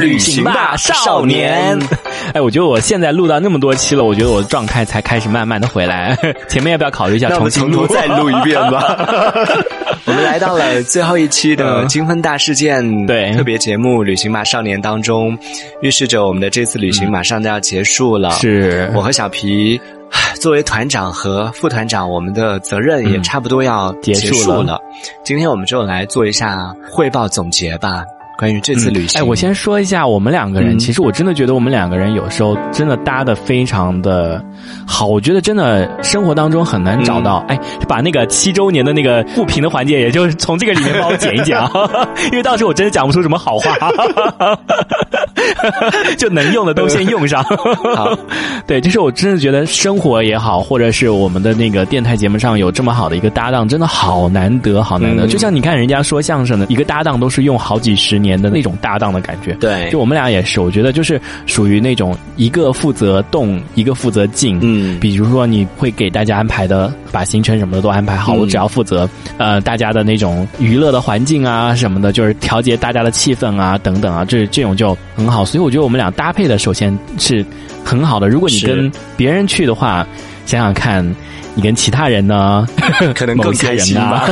旅行吧少年。哎，我觉得我现在录到那么多期了，我觉得我的状态才开始慢慢的回来。前面要不要考虑一下重新录？再录一遍吧。我们来到了最后一期的金婚大事件对特别节目《旅行吧少年》当中，预示着我们的这次旅行马上就要结束了。是我和小皮。作为团长和副团长，我们的责任也差不多要结束了。今天我们就来做一下汇报总结吧。关于这次旅行，哎，我先说一下，我们两个人，其实我真的觉得我们两个人有时候真的搭的非常的好。我觉得真的生活当中很难找到，哎，把那个七周年的那个不平的环节，也就是从这个里面帮我剪一剪啊，因为到时候我真的讲不出什么好话，就能用的都先用上。好，对，就是我真的觉得生活也好，或者是我们的那个电台节目上有这么好的一个搭档，真的好难得，好难得。就像你看人家说相声的一个搭档，都是用好几十年。年的那种搭档的感觉，对，就我们俩也是，我觉得就是属于那种一个负责动，一个负责静，嗯，比如说你会给大家安排的，把行程什么的都安排好，我只要负责呃大家的那种娱乐的环境啊什么的，就是调节大家的气氛啊等等啊，这这种就很好，所以我觉得我们俩搭配的首先是很好的。如果你跟别人去的话，想想看。你跟其他人呢？可能更开心吧，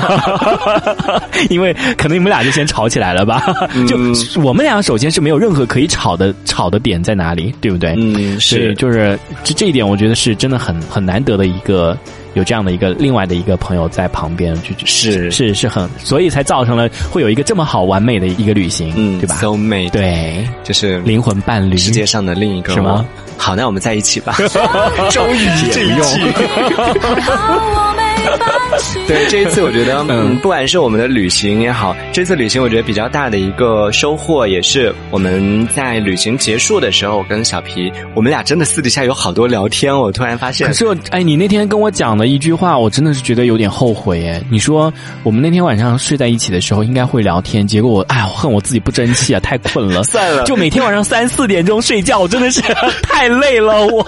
因为可能你们俩就先吵起来了吧。就我们俩首先是没有任何可以吵的吵的点在哪里，对不对？嗯，是，就是这这一点，我觉得是真的很很难得的一个。有这样的一个另外的一个朋友在旁边，就是是是很，所以才造成了会有一个这么好完美的一个旅行，嗯，对吧？So made，，对，就是灵魂伴侣，世界上的另一个是吗？好，那我们在一起吧。终于这一期。对，这一次我觉得，嗯，不管是我们的旅行也好，这次旅行我觉得比较大的一个收获，也是我们在旅行结束的时候，我跟小皮，我们俩真的私底下有好多聊天。我突然发现，可是我，哎，你那天跟我讲的一句话，我真的是觉得有点后悔。哎，你说我们那天晚上睡在一起的时候应该会聊天，结果我，哎，我恨我自己不争气啊，太困了，算了，就每天晚上三四点钟睡觉，我真的是 太累了。我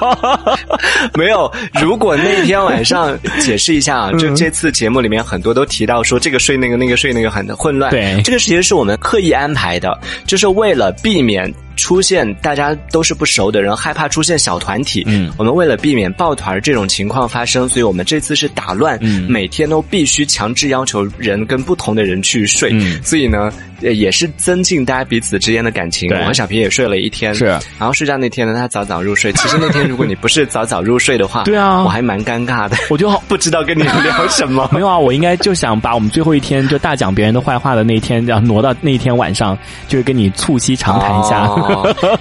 没有，如果那天晚上解释一下啊，就这次节目里面很多都提到说这个睡那个那个睡那个很混乱，对，这个其实是我们刻意安排的，就是为了避免。出现大家都是不熟的人，害怕出现小团体。嗯，我们为了避免抱团这种情况发生，所以我们这次是打乱，每天都必须强制要求人跟不同的人去睡。嗯，所以呢，也是增进大家彼此之间的感情。我和小平也睡了一天，是。然后睡觉那天呢，他早早入睡。其实那天如果你不是早早入睡的话，对啊，我还蛮尴尬的。我就 好不知道跟你聊什么。没有啊，我应该就想把我们最后一天就大讲别人的坏话的那一天，要挪到那一天晚上，就是跟你促膝长谈一下。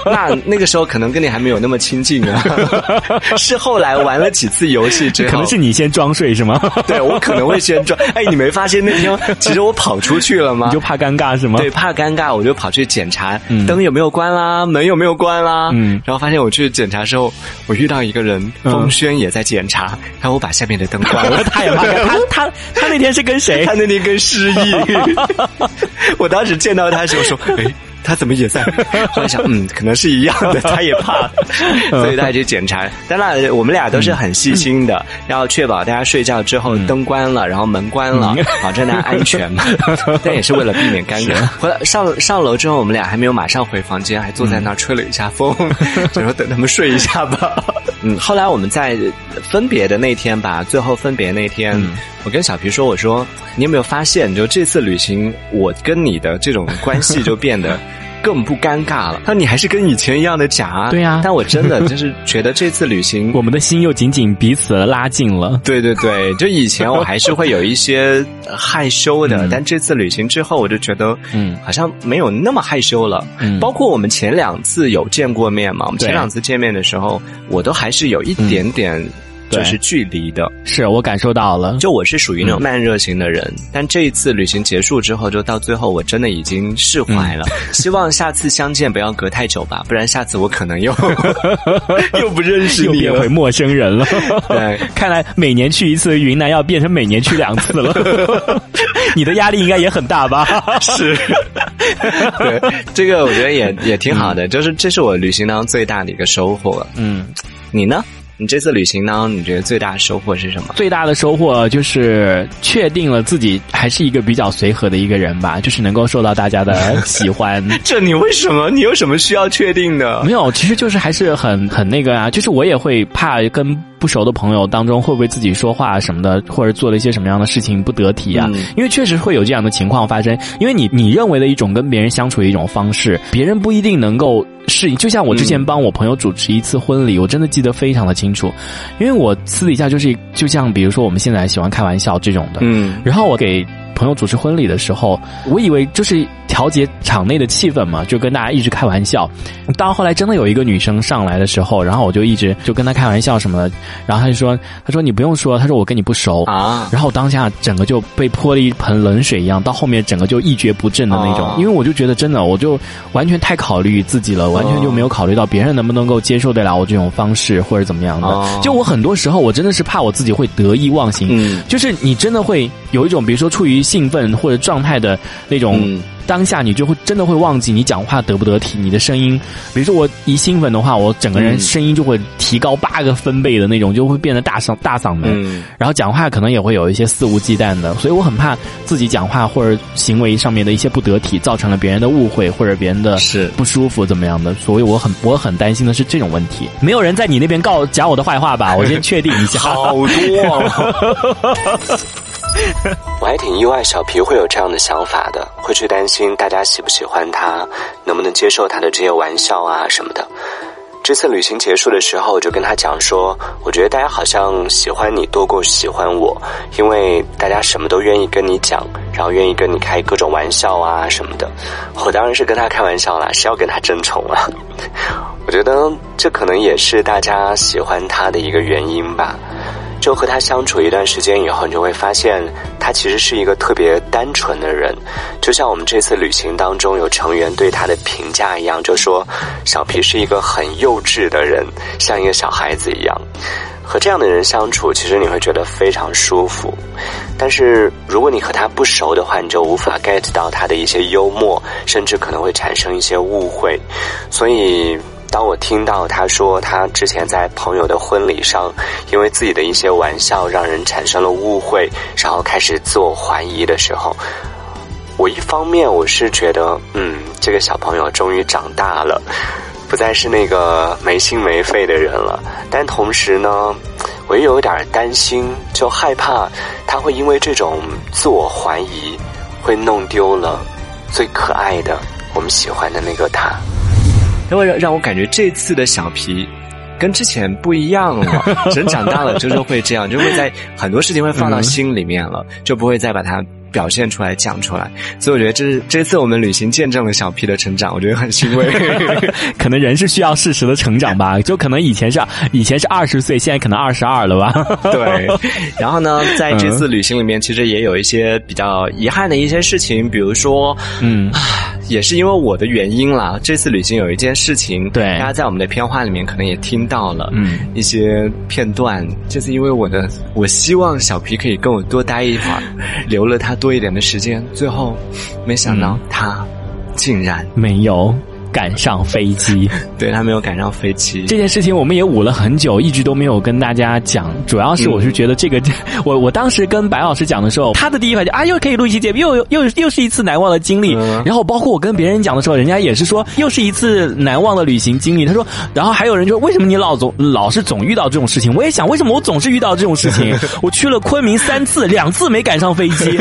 那。那个时候可能跟你还没有那么亲近啊，是后来玩了几次游戏之后，可能是你先装睡是吗？对我可能会先装。哎，你没发现那天其实我跑出去了吗？你就怕尴尬是吗？对，怕尴尬，我就跑去检查灯有没有关啦，门有没有关啦。嗯，然后发现我去检查之后，我遇到一个人，风轩也在检查，然后我把下面的灯关了，他也怕尴他他他那天是跟谁？他那天跟失忆。我当时见到他的时候说，哎。他怎么也在？后来想，嗯，可能是一样的，他也怕，所以他就检查。当然，我们俩都是很细心的，要确保大家睡觉之后灯关了，然后门关了，保证大家安全嘛。但也是为了避免尴尬。回来上上楼之后，我们俩还没有马上回房间，还坐在那儿吹了一下风，就说等他们睡一下吧。嗯，后来我们在分别的那天吧，最后分别那天，我跟小皮说：“我说，你有没有发现，就这次旅行，我跟你的这种关系就变得。”更不尴尬了。那你还是跟以前一样的假，对呀。但我真的就是觉得这次旅行，我们的心又紧紧彼此拉近了。对对对，就以前我还是会有一些害羞的，但这次旅行之后，我就觉得，嗯，好像没有那么害羞了。嗯，包括我们前两次有见过面嘛，我们前两次见面的时候，我都还是有一点点。就是距离的，是我感受到了。就我是属于那种慢热型的人，但这一次旅行结束之后，就到最后我真的已经释怀了。希望下次相见不要隔太久吧，不然下次我可能又 又不认识你，变回陌生人了。对，看来每年去一次云南要变成每年去两次了。你的压力应该也很大吧？是，对，这个我觉得也也挺好的，就是这是我旅行当中最大的一个收获。嗯，你呢？你这次旅行呢，你觉得最大的收获是什么？最大的收获就是确定了自己还是一个比较随和的一个人吧，就是能够受到大家的喜欢。这你为什么？你有什么需要确定的？没有，其实就是还是很很那个啊，就是我也会怕跟。不熟的朋友当中，会不会自己说话什么的，或者做了一些什么样的事情不得体啊？因为确实会有这样的情况发生。因为你你认为的一种跟别人相处的一种方式，别人不一定能够就像我之前帮我朋友主持一次婚礼，我真的记得非常的清楚。因为我私底下就是就像比如说我们现在喜欢开玩笑这种的，嗯，然后我给朋友主持婚礼的时候，我以为就是。调节场内的气氛嘛，就跟大家一直开玩笑。到后来真的有一个女生上来的时候，然后我就一直就跟她开玩笑什么的。然后她就说：“她说你不用说，她说我跟你不熟啊。”然后当下整个就被泼了一盆冷水一样，到后面整个就一蹶不振的那种。因为我就觉得真的，我就完全太考虑自己了，完全就没有考虑到别人能不能够接受得了我这种方式或者怎么样的。就我很多时候我真的是怕我自己会得意忘形，嗯就是你真的会有一种比如说处于兴奋或者状态的那种。当下你就会真的会忘记你讲话得不得体，你的声音，比如说我一兴奋的话，我整个人声音就会提高八个分贝的那种，就会变得大嗓大嗓门，然后讲话可能也会有一些肆无忌惮的，所以我很怕自己讲话或者行为上面的一些不得体，造成了别人的误会或者别人的是不舒服怎么样的，所以我很我很担心的是这种问题。没有人在你那边告讲我的坏话吧？我先确定一下。好多。我还挺意外，小皮会有这样的想法的，会去担心大家喜不喜欢他，能不能接受他的这些玩笑啊什么的。这次旅行结束的时候，我就跟他讲说，我觉得大家好像喜欢你多过喜欢我，因为大家什么都愿意跟你讲，然后愿意跟你开各种玩笑啊什么的。我当然是跟他开玩笑啦，是要跟他争宠啊。我觉得这可能也是大家喜欢他的一个原因吧。就和他相处一段时间以后，你就会发现他其实是一个特别单纯的人，就像我们这次旅行当中有成员对他的评价一样，就说小皮是一个很幼稚的人，像一个小孩子一样。和这样的人相处，其实你会觉得非常舒服。但是如果你和他不熟的话，你就无法 get 到他的一些幽默，甚至可能会产生一些误会。所以。当我听到他说他之前在朋友的婚礼上，因为自己的一些玩笑让人产生了误会，然后开始自我怀疑的时候，我一方面我是觉得，嗯，这个小朋友终于长大了，不再是那个没心没肺的人了。但同时呢，我又有点担心，就害怕他会因为这种自我怀疑，会弄丢了最可爱的我们喜欢的那个他。因为让让我感觉这次的小皮跟之前不一样了，人长大了就是会这样，就会在很多事情会放到心里面了，就不会再把它。表现出来，讲出来，所以我觉得这是这次我们旅行见证了小 P 的成长，我觉得很欣慰。可能人是需要适时的成长吧，就可能以前是以前是二十岁，现在可能二十二了吧。对。然后呢，在这次旅行里面，其实也有一些比较遗憾的一些事情，比如说，嗯，也是因为我的原因啦。这次旅行有一件事情，对，大家在我们的片花里面可能也听到了，嗯，一些片段，就是因为我的，我希望小皮可以跟我多待一会儿，留了他。多一点的时间，最后没想到他竟然没有。赶上飞机，对他没有赶上飞机这件事情，我们也捂了很久，一直都没有跟大家讲。主要是我是觉得这个，我我当时跟白老师讲的时候，他的第一反应啊，又可以录一期节目，又又又是一次难忘的经历。然后包括我跟别人讲的时候，人家也是说又是一次难忘的旅行经历。他说，然后还有人就为什么你老总老是总遇到这种事情？我也想为什么我总是遇到这种事情？我去了昆明三次，两次没赶上飞机，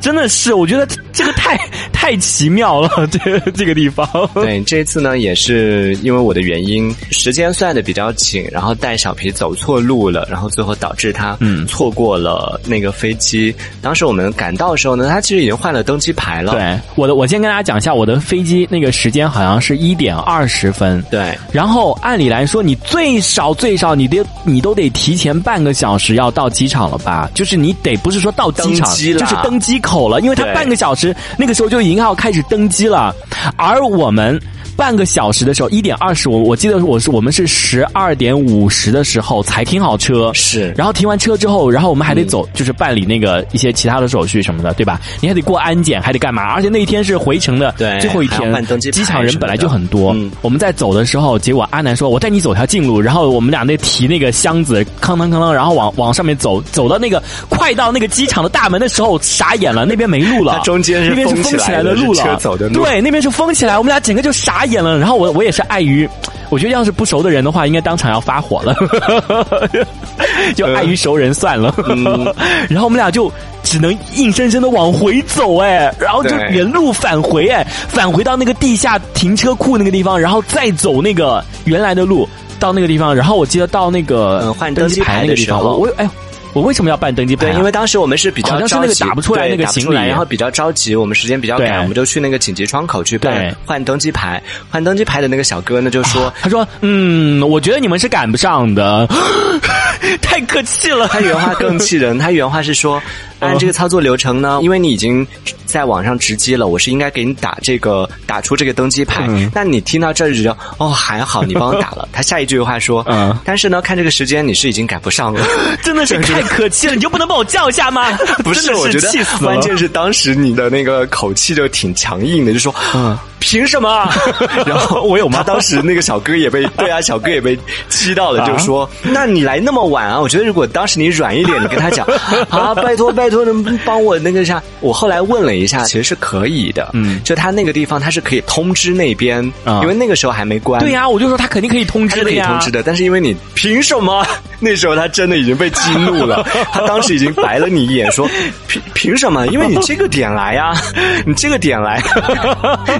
真的是我觉得这个太太奇妙了，这这个地方。对这。这次呢，也是因为我的原因，时间算的比较紧，然后带小皮走错路了，然后最后导致他嗯错过了那个飞机。当时我们赶到的时候呢，他其实已经换了登机牌了。对，我的我先跟大家讲一下，我的飞机那个时间好像是一点二十分。对，然后按理来说，你最少最少你得你都得提前半个小时要到机场了吧？就是你得不是说到机场，就是登机口了，因为他半个小时那个时候就已经要开始登机了，而我们。半个小时的时候，一点二十，我我记得我是我们是十二点五十的时候才停好车，是然后停完车之后，然后我们还得走，就是办理那个一些其他的手续什么的，对吧？你还得过安检，还得干嘛？而且那一天是回程的对最后一天机，场人本来就很多。嗯我们在走的时候，结果阿南说：“我带你走条近路。”然后我们俩那提那个箱子，哐当哐当，然后往往上面走，走到那个快到那个机场的大门的时候，傻眼了，那边没路了，中间是那边是封起来的路了，车走的路对，那边是封起来，我们俩整个就傻眼了。然后我我也是碍于，我觉得要是不熟的人的话，应该当场要发火了，就碍于熟人算了。嗯然后我们俩就只能硬生生的往回走，哎，然后就原路返回，哎，返回到那个地下停车库那个地方，然后再走那个原来的路到那个地方。然后我记得到那个嗯换登机牌牌那个地方，的时候我我哎，我为什么要办登机牌啊、对，因为当时我们是比较好像是那个着急打不出来对那个行李然后比较着急，我们时间比较赶，我们就去那个紧急窗口去办换登机牌。换登机牌的那个小哥呢就说，他说：“嗯，我觉得你们是赶不上的，太客气了。他原话更气人，他原话是说，按这个操作流程呢，因为你已经在网上直机了，我是应该给你打这个打出这个登机牌。嗯那你听到这儿就觉得哦还好你帮我打了。他下一句话说，嗯但是呢看这个时间你是已经赶不上了。真的 是太可气了，你就不能帮我叫一下吗？不是，我觉得。关键是当时你的那个口气就挺强硬的，就说，嗯凭什么？然后我有吗他当时那个小哥也被，对啊，小哥也被气到了，啊就说，那你来那么晚啊？我觉得如果当时你软一点，你跟他讲 啊，拜托拜托，能不能帮我那个啥？我后来问了一下，其实是可以的，嗯就他那个地方他是可以通知那边，啊因为那个时候还没关，对呀、我就说他肯定可以通知的呀。以通知的，但是因为你凭什么？那时候他真的已经被激怒了，他当时已经白了你一眼，说凭凭什么？因为你这个点来呀、你这个点来，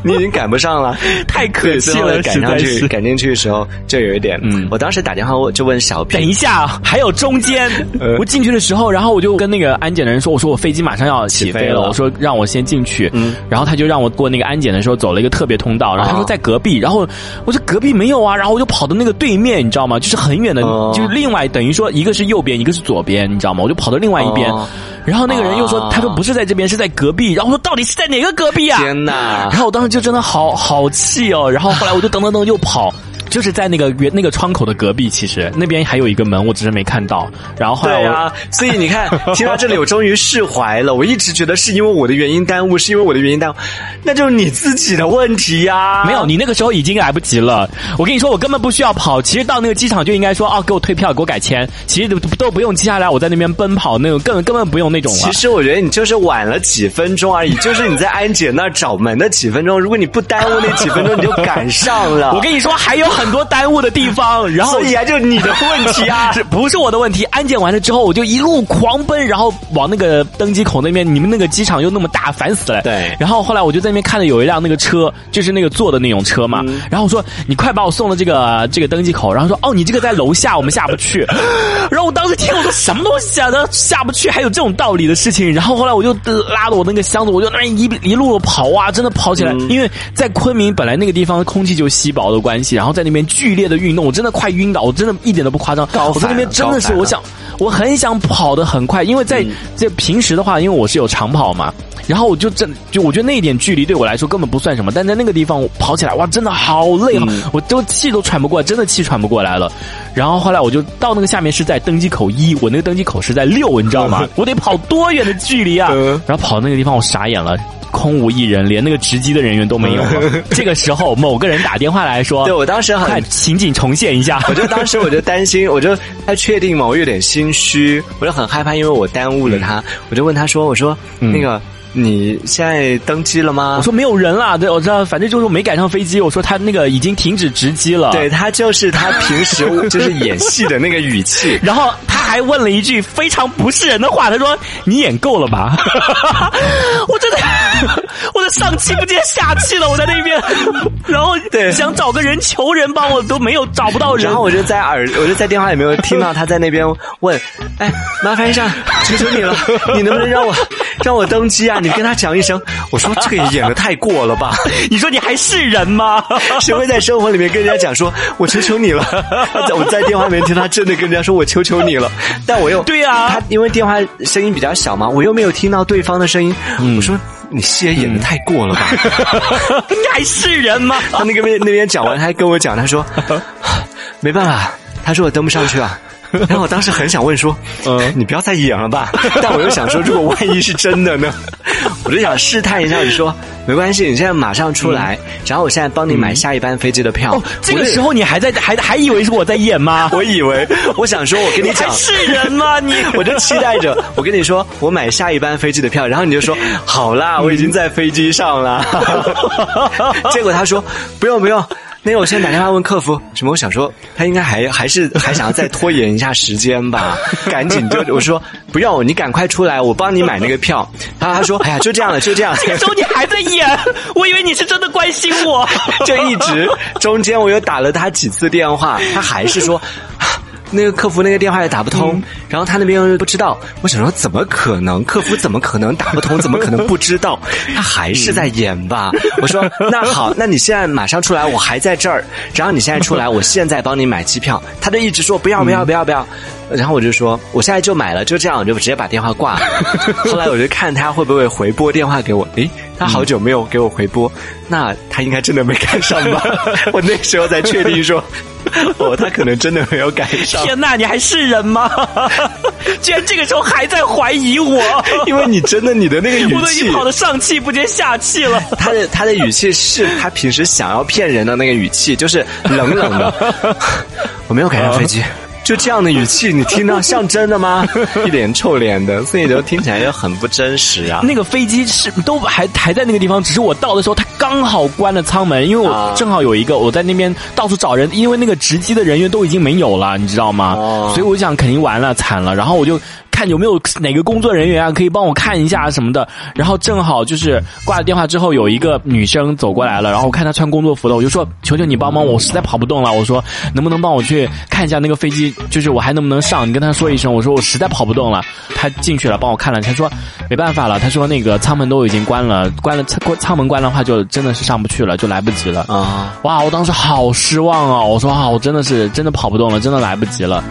你已经赶不上了，太可惜，了，赶上去。赶进去的时候就有一点，嗯我当时打电话我就问小等，一下，还有中间 呃，我进去的时候，然后我就跟那个安检的人说：“我说我飞机马上要起飞了，飞了我说让我先进去。”嗯然后他就让我过那个安检的时候走了一个特别通道，然后他说哦在隔壁，然后我说隔壁没有啊，然后我就跑到那个对面，你知道吗？就是很远的，哦就是另外等于说一个是右边，一个是左边，你知道吗？我就跑到另外一边，哦然后那个人又说哦他说不是在这边，是在隔壁，然后我说到底是在哪个隔壁啊？天哪然！后我当时就真的好好气哦，然后后来我就噔噔噔又跑。就是在那个原那个窗口的隔壁，其实那边还有一个门，我只是没看到。然后后来我、对啊，所以你看，听到这里，我终于释怀了。我一直觉得是因为我的原因耽误，是因为我的原因耽误，那就是你自己的问题呀、没有，你那个时候已经来不及了。我跟你说，我根本不需要跑。其实到那个机场就应该说，哦，给我退票，给我改签。其实都都不用接下来我在那边奔跑那种，根本根本不用那种了。其实我觉得你就是晚了几分钟而已，就是你在安检那儿找门的几分钟，如果你不耽误那几分钟，你就赶上了。我跟你说，还有很多耽误的地方。然后所以啊，就是你的问题啊。是不是我的问题？安检完了之后，我就一路狂奔，然后往那个登机口那边。你们那个机场又那么大，烦死了。对然后后来我就在那边看到有一辆那个车，就是那个坐的那种车嘛。嗯然后我说：“你快把我送到这个这个登机口。”然后说：“哦，你这个在楼下，我们下不去。”然后我当时听我说什么东西啊？那下不去还有这种道理的事情？然后后来我就呃拉着我那个箱子，我就那一一路跑啊，真的跑起来。嗯因为在昆明本来那个地方空气就稀薄的关系，然后在那边剧烈的运动，我真的快晕倒，我真的一点都不夸张。高我在那边真的是，我想，我很想跑得很快，因为在嗯在平时的话，因为我是有长跑嘛，然后我就真就我觉得那一点距离对我来说根本不算什么，但在那个地方我跑起来，哇，真的好累啊！嗯我都气都喘不过来，真的气喘不过来了。然后后来我就到那个下面是在登机口一，我那个登机口是在六，你知道吗？我得跑多远的距离啊？嗯然后跑那个地方我傻眼了。空无一人，连那个值机的人员都没有了。这个时候，某个人打电话来说：“对我当时很看情景重现一下。”我就当时我就担心，我就他确定嘛，我有点心虚，我就很害怕，因为我耽误了他，我就问他说：“我说、嗯那个你现在登机了吗？”我说没有人了，对，我知道，反正就是没赶上飞机。我说他那个已经停止直机了。对，他就是他平时 就是演戏的那个语气。然后他还问了一句非常不是人的话，他说：“你演够了吧？” 我真的，我的上气不接下气了，我在那边，然后对想找个人求人帮我都没有找不到人然。后我就在耳，我就在电话里面听到他在那边问：“哎，麻烦一下，求求你了，你能不能让我让我登机啊？你跟他讲一声。”我说：“这个也演的太过了吧？你说你还是人吗？谁会在生活里面跟人家讲说‘我求求你了’？我在电话里面听他真的跟人家说‘我求求你了’，但我又对啊他因为电话声音比较小嘛，我又没有听到对方的声音。我说你戏也演的太过了吧？你还是人吗？他那个边那边讲完，他还跟我讲，他说没办法，他说我登不上去了。然后我当时很想问说，嗯，你不要再演了吧。但我又想说，如果万一是真的呢？我就想试探一下，你说没关系，你现在马上出来，然后我现在帮你买下一班飞机的票。这个时候你还在还还以为是我在演吗？我以为，我想说，我跟你讲，是人吗？你，我就期待着，我跟你说，我买下一班飞机的票，然后你就说好啦，我已经在飞机上了。结果他说不用不用。那我现在打电话问客服，什么？我想说他应该还还是还想要再拖延一下时间吧，赶紧就我说不用，你赶快出来，我帮你买那个票。然后他说，哎呀，就这样了，就这样。这个时候你还在演，我以为你是真的关心我，就一直中间我又打了他几次电话，他还是说。那个客服那个电话也打不通，然后他那边又不知道。我想说，怎么可能？客服怎么可能打不通？怎么可能不知道？他还是在演吧？我说 那好，那你现在马上出来，我还在这儿。然后你现在出来，我现在帮你买机票。他就一直说不要不要不要不要。然后我就说我现在就买了，就这样，我就直接把电话挂了。后来我就看他会不会回拨电话给我。诶，他好久没有给我回拨，那他应该真的没看上吧？我那时候才确定说。哦，他可能真的没有赶上。天哪，你还是人吗？居然这个时候还在怀疑我？因为你真的你的那个语气，我都已经跑得上气不接下气了。他的他的语气是他平时想要骗人的那个语气，就是冷冷的。我没有赶上飞机。就这样的语气，你听到像真的吗？一脸臭脸的，所以就听起来就很不真实啊。那个飞机是都还还在那个地方，只是我到的时候，它刚好关了舱门，因为我正好有一个我在那边到处找人，因为那个值机的人员都已经没有了，你知道吗？所以我想肯定完了，惨了。然后我就。看有没有哪个工作人员啊，可以帮我看一下什么的。然后正好就是挂了电话之后，有一个女生走过来了。然后我看她穿工作服的，我就说：“求求你帮帮我，我实在跑不动了。”我说：“能不能帮我去看一下那个飞机，就是我还能不能上？你跟她说一声，我说我实在跑不动了。”她进去了，帮我看了。她说：“没办法了。”她说：“那个舱门都已经关了，关了舱舱门关的话，就真的是上不去了，就来不及了。”啊！哇！我当时好失望啊！我说：“啊，我真的是真的跑不动了，真的来不及了。”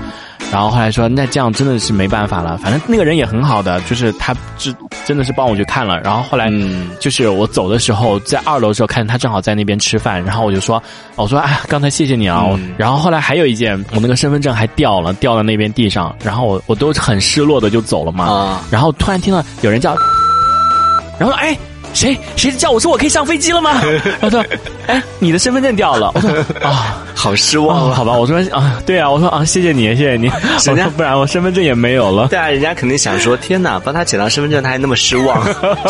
然后后来说，那这样真的是没办法了。反正那个人也很好的，就是他真真的是帮我去看了。然后后来就是我走的时候，在二楼的时候看见他正好在那边吃饭，然后我就说，我说哎，刚才谢谢你啊。然后后来还有一件，我那个身份证还掉了，掉到那边地上，然后我我都很失落的就走了嘛。然后突然听到有人叫，然后哎。谁谁叫我说我可以上飞机了吗？他说：“哎，你的身份证掉了。”我说：“啊，好失望。”好吧，我说：“啊，对啊，我说啊，谢谢你，谢谢你。人家不然我身份证也没有了。对啊，人家肯定想说：天哪，帮他捡到身份证，他还那么失望，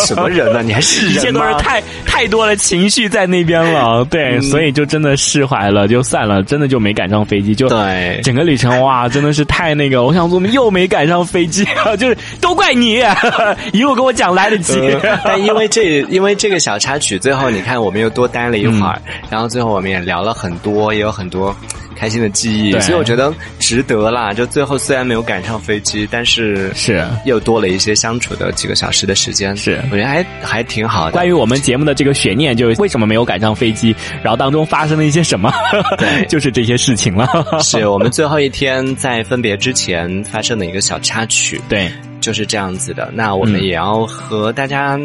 什么人呢？你还是人吗？一切都是太太多的情绪在那边了。对，所以就真的释怀了，就算了，真的就没赶上飞机。就对，整个旅程哇，真的是太那个。我想说，又没赶上飞机，就是都怪你，一路跟我讲来得及。但因为这，因为这个小。插曲最后，你看我们又多待了一会儿，然后最后我们也聊了很多，也有很多开心的记忆，所以我觉得值得啦。就最后虽然没有赶上飞机，但是是又多了一些相处的几个小时的时间，是我觉得还还挺好的。关于我们节目的这个悬念，就是为什么没有赶上飞机，然后当中发生了一些什么，对，就是这些事情了。是我们最后一天在分别之前发生的一个小插曲，对，就是这样子的。那我们也要和大家。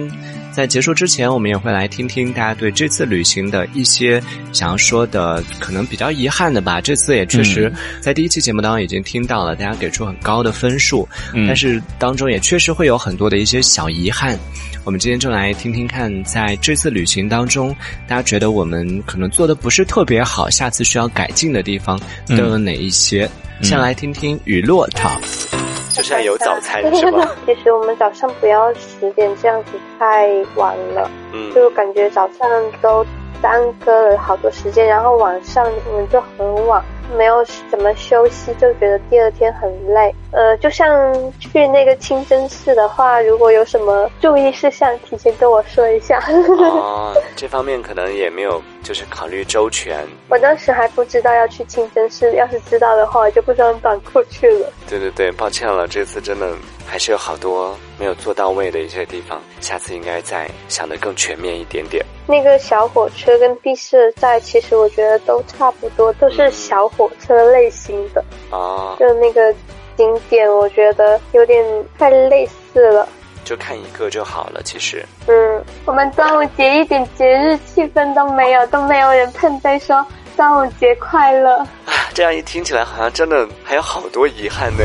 在结束之前，我们也会来听听大家对这次旅行的一些想要说的，可能比较遗憾的吧。这次也确实在第一期节目当中已经听到了，大家给出很高的分数，但是当中也确实会有很多的一些小遗憾。我们今天就来听听看，在这次旅行当中，大家觉得我们可能做的不是特别好，下次需要改进的地方都有哪一些？先来听听雨落 Top。就是有早餐是吗？其实我们早上不要十点这样子太晚了，嗯，就感觉早上都耽搁了好多时间，然后晚上我们就很晚。没有怎么休息，就觉得第二天很累。呃，就像去那个清真寺的话，如果有什么注意事项，提前跟我说一下。哦，这方面可能也没有，就是考虑周全。我当时还不知道要去清真寺，要是知道的话，我就不穿短裤去了。对对对，抱歉了，这次真的还是有好多没有做到位的一些地方，下次应该再想的更全面一点点。那个小火车跟毕设在，其实我觉得都差不多，都是小火车类型的。啊，就那个景点，我觉得有点太类似了。就看一个就好了，其实。嗯，我们端午节一点节日气氛都没有，都没有人碰杯说端午节快乐。啊，这样一听起来，好像真的还有好多遗憾呢。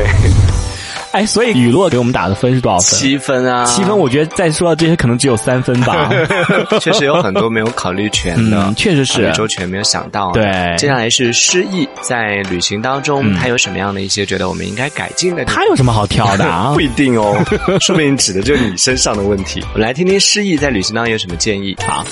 哎，所以雨落给我们打的分是多少分？七分啊！七分，我觉得再说到这些，可能只有三分吧。确实有很多没有考虑全的，确实是周全没有想到。对，接下来是诗意，在旅行当中，他有什么样的一些觉得我们应该改进的？他有什么好挑的啊？不一定哦，说不定指的就是你身上的问题。我们来听听诗意在旅行当中有什么建议好。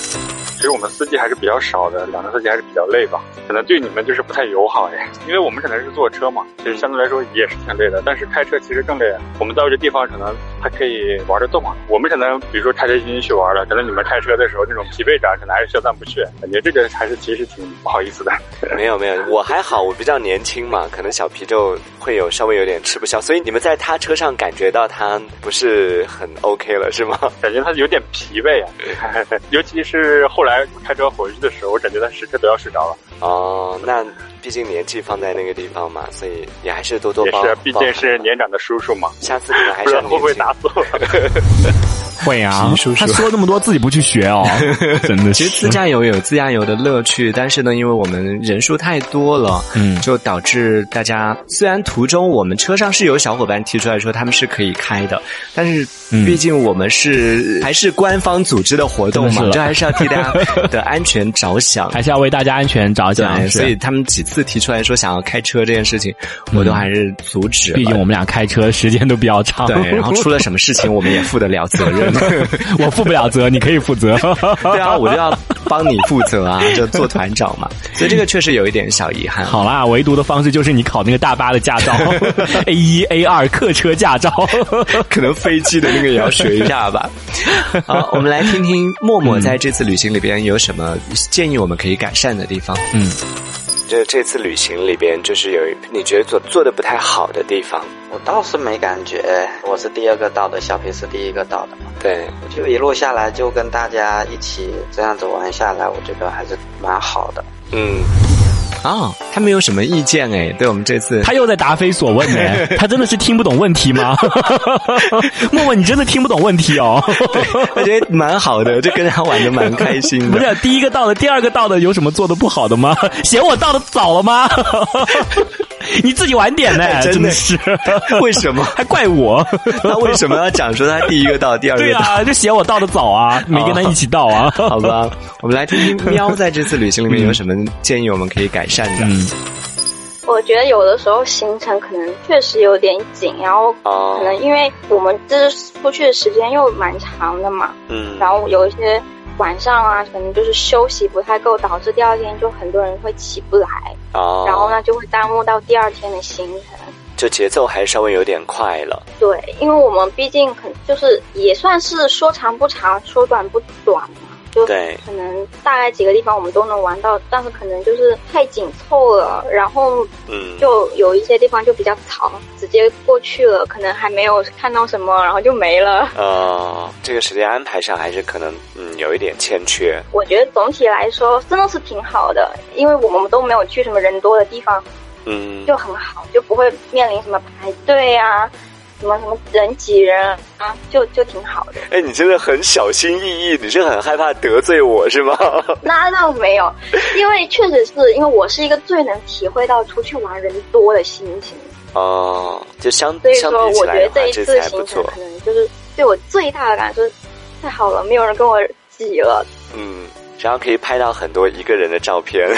司机还是比较少的，两个司机还是比较累吧，可能对你们就是不太友好哎。因为我们可能是坐车嘛，其实相对来说也是挺累的，但是开车其实更累。我们到这地方可能还可以玩得动啊，我们可能比如说开开心心去玩了，可能你们开车的时候那种疲惫感可能还是消散不去，感觉这个还是其实挺不好意思的。没有没有，我还好，我比较年轻嘛，可能小皮就会有稍微有点吃不消，所以你们在他车上感觉到他不是很 OK 了是吗？感觉他有点疲惫啊，尤其是后来。开车回去的时候，我感觉他时刻都要睡着了。哦，那毕竟年纪放在那个地方嘛，所以也还是多多包。也是，毕竟是年长的叔叔嘛。下次可能还是会不会打死我？会啊，他说那么多自己不去学哦，真的是。其实自驾游有自驾游的乐趣，但是呢，因为我们人数太多了，嗯，就导致大家虽然途中我们车上是有小伙伴提出来说他们是可以开的，但是毕竟我们是还是官方组织的活动嘛，这还是要替大家的安全着想，还是要为大家安全着想。所以他们几次提出来说想要开车这件事情，我都还是阻止。毕竟我们俩开车时间都比较长，对，然后出了什么事情我们也负得了责任。我负不了责，你可以负责。对啊，我就要帮你负责啊，就做团长嘛。所以这个确实有一点小遗憾。好啦，唯独的方式就是你考那个大巴的驾照，A 一 A 二客车驾照，可能飞机的那个也要学一下吧。好，我们来听听默默在这次旅行里边有什么建议，我们可以改善的地方。嗯。就这次旅行里边，就是有你觉得做做的不太好的地方，我倒是没感觉。我是第二个到的，小皮是第一个到的嘛。对，就一路下来就跟大家一起这样子玩下来，我觉得还是蛮好的。嗯。啊，他没有什么意见哎，对我们这次他又在答非所问呢，他真的是听不懂问题吗？默默，你真的听不懂问题哦？我觉得蛮好的，就跟他玩的蛮开心的。不是第一个到的，第二个到的有什么做的不好的吗？嫌我到的早了吗？你自己晚点呢，真的是为什么还怪我？他为什么要讲说他第一个到，第二个到？对啊，就嫌我到的早啊，没跟他一起到啊？好吧，我们来听听喵在这次旅行里面有什么建议，我们可以改善的。嗯，我觉得有的时候行程可能确实有点紧，然后可能因为我们这出去的时间又蛮长的嘛，嗯，然后有一些。晚上啊，可能就是休息不太够，导致第二天就很多人会起不来，哦，然后呢就会耽误到第二天的行程，就节奏还稍微有点快了。对，因为我们毕竟可就是也算是说长不长，说短不短。就可能大概几个地方我们都能玩到，但是可能就是太紧凑了，然后嗯，就有一些地方就比较长，直接过去了，可能还没有看到什么，然后就没了。呃，这个时间安排上还是可能嗯有一点欠缺。我觉得总体来说真的是挺好的，因为我们都没有去什么人多的地方，嗯，就很好，就不会面临什么排队啊。什么什么人挤人啊，就就挺好的。哎，你真的很小心翼翼，你是很害怕得罪我是吗？那倒没有，因为确实是因为我是一个最能体会到出去玩人多的心情。哦，就相所以说，我觉得这一次行程可能就是对我最大的感受，太好了，没有人跟我挤了。嗯，然后可以拍到很多一个人的照片。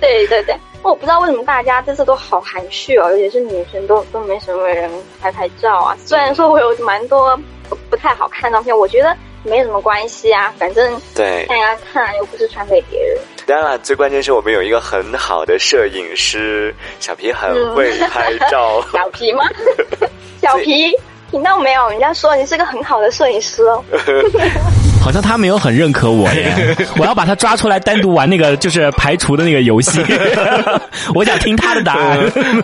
对 对对。我不知道为什么大家这次都好含蓄哦，尤其是女生都都没什么人拍拍照啊。虽然说我有蛮多不不太好看的照片，我觉得没什么关系啊，反正对大家看又不是传给别人。当然了，最关键是我们有一个很好的摄影师，小皮很会拍照。小皮吗？小皮，听到没有？人家说你是个很好的摄影师哦。好像他没有很认可我耶，我要把他抓出来单独玩那个就是排除的那个游戏。我想听他的答案，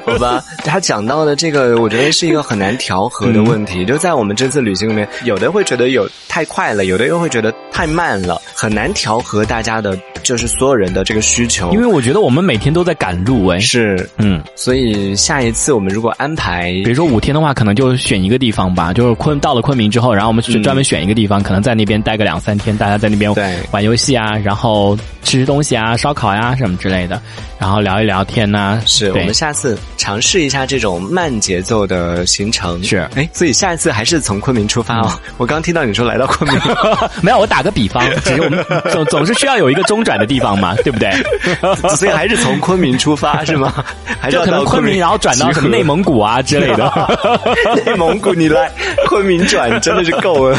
好吧？他讲到的这个，我觉得是一个很难调和的问题。就在我们这次旅行里面，有的会觉得有太快了，有的又会觉得太慢了，很难调和大家的，就是所有人的这个需求。因为我觉得我们每天都在赶路，哎，是，嗯，所以下一次我们如果安排，比如说五天的话，可能就选一个地方吧，就是昆到了昆明之后，然后我们去专门选一个地方，可能在那边待个两。两三天，大家在那边对玩游戏啊，然后吃吃东西啊，烧烤呀、什么之类的，然后聊一聊天呐、对是我们下次尝试一下这种慢节奏的行程。是哎，所以下一次还是从昆明出发哦。我刚听到你说来到昆明，没有，我打个比方，只是我们总总是需要有一个中转的地方嘛，对不对？所以还是从昆明出发是吗？还是就可能要到昆明，然后转到什么内蒙古啊之类的。内蒙古，你来昆明转真的是够了。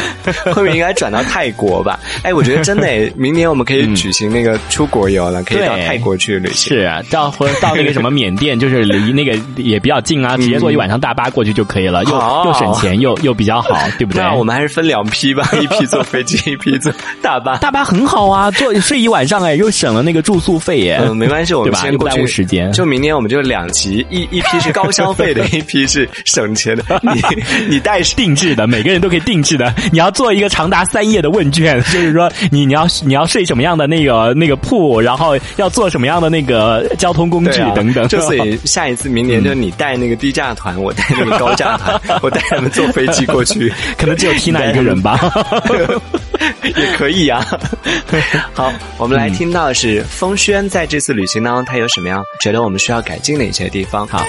昆明应该转到泰国吧？哎，我觉得真的诶，明年我们可以举行那个出国游了，可以到泰国去旅行。是啊，到或者到那个什么缅甸，就是离那个也比较近啊，直接坐一晚上大巴过去就可以了，又又省钱又又比较好，对不对？那我们还是分两批吧，一批坐飞机，一批坐大巴。大巴很好啊，坐睡一晚上哎，又省了那个住宿费耶。嗯，没关系，我们先？过去误时间。就明年我们就两集，一一批是高消费的，一批是省钱的。你你带定制的，每个人都可以定制的。你要做一个长达三页的问 卷，就是说你你要你要睡什么样的那个那个铺，然后要坐什么样的那个交通工具、啊等等。就所以下一次明年就你带那个低价团，我带那个高价团，我带他们坐飞机过去，可能只有 Tina 一个人吧。也可以啊。好，我们来听到的是风轩在这次旅行当中，他有什么样觉得我们需要改进的一些地方？好，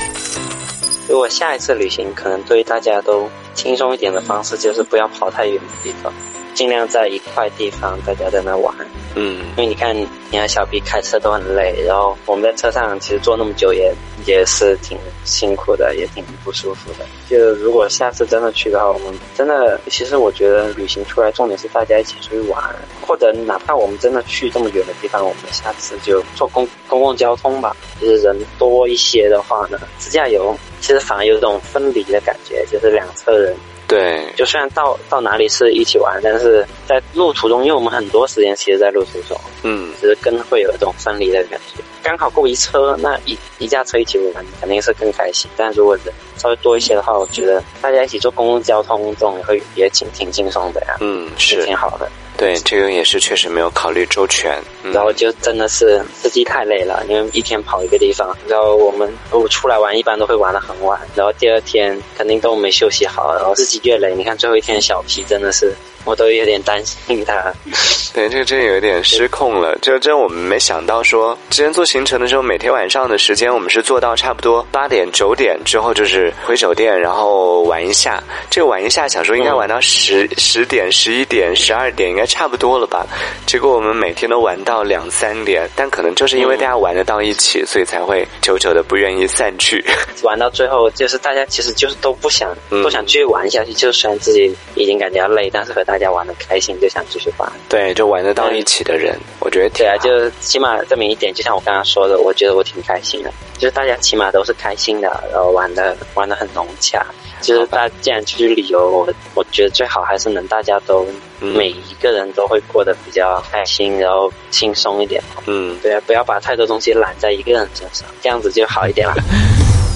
如果下一次旅行，可能对大家都轻松一点的方式，就是不要跑太远的地方，尽量在一块地方大家在那玩。嗯，因为你看，你看小 B 开车都很累，然后我们在车上其实坐那么久也也是挺辛苦的，也挺不舒服的。就如果下次真的去的话，我们真的，其实我觉得旅行出来重点是大家一起出去玩，或者哪怕我们真的去这么远的地方，我们下次就坐公公共交通吧。就是人多一些的话呢，自驾游其实反而有一种分离的感觉，就是两侧人对，就虽然到到哪里是一起玩，但是在路途中，因为我们很多时间其实在路途中，嗯，只是更会有一种分离的感觉。刚好够一车，那一一架车一起玩，肯定是更开心。但如果人稍微多一些的话，我觉得大家一起坐公共交通这种也会也挺挺轻松的呀，嗯，是挺好的。对，这个也是确实没有考虑周全。嗯然后就真的是司机太累了，因为一天跑一个地方，然后我们如果出来玩，一般都会玩的很晚，然后第二天肯定都没休息好，然后自己越累。你看最后一天小皮真的是，我都有点担心他。对，这个真有一点失控了。这这我们没想到说，之前做行程的时候，每天晚上的时间我们是做到差不多八点九点之后，就是回酒店，然后玩一下。这个玩一下，想说应该玩到十十点、十一点、十二点，应该差不多了吧？结果我们每天都玩到两三点，但可能就是因为大家玩得到一起，所以才会久久的不愿意散去。玩到最后，就是大家其实就是都不想，嗯都想继续玩下去。就虽然自己已经感觉到累，但是和大家玩的开心，就想继续玩。对，就玩得到一起的人，我觉得对啊，就起码证明一点，就像我刚刚说的，我觉得我挺开心的，就是大家起码都是开心的，然后玩的玩的很融洽。就是大家既然出去旅游，我我觉得最好还是能大家都、嗯每一个人都会过得比较开心，然后轻松一点。嗯。对啊，不要把太多东西揽在一个人身上，这样子就好一点了。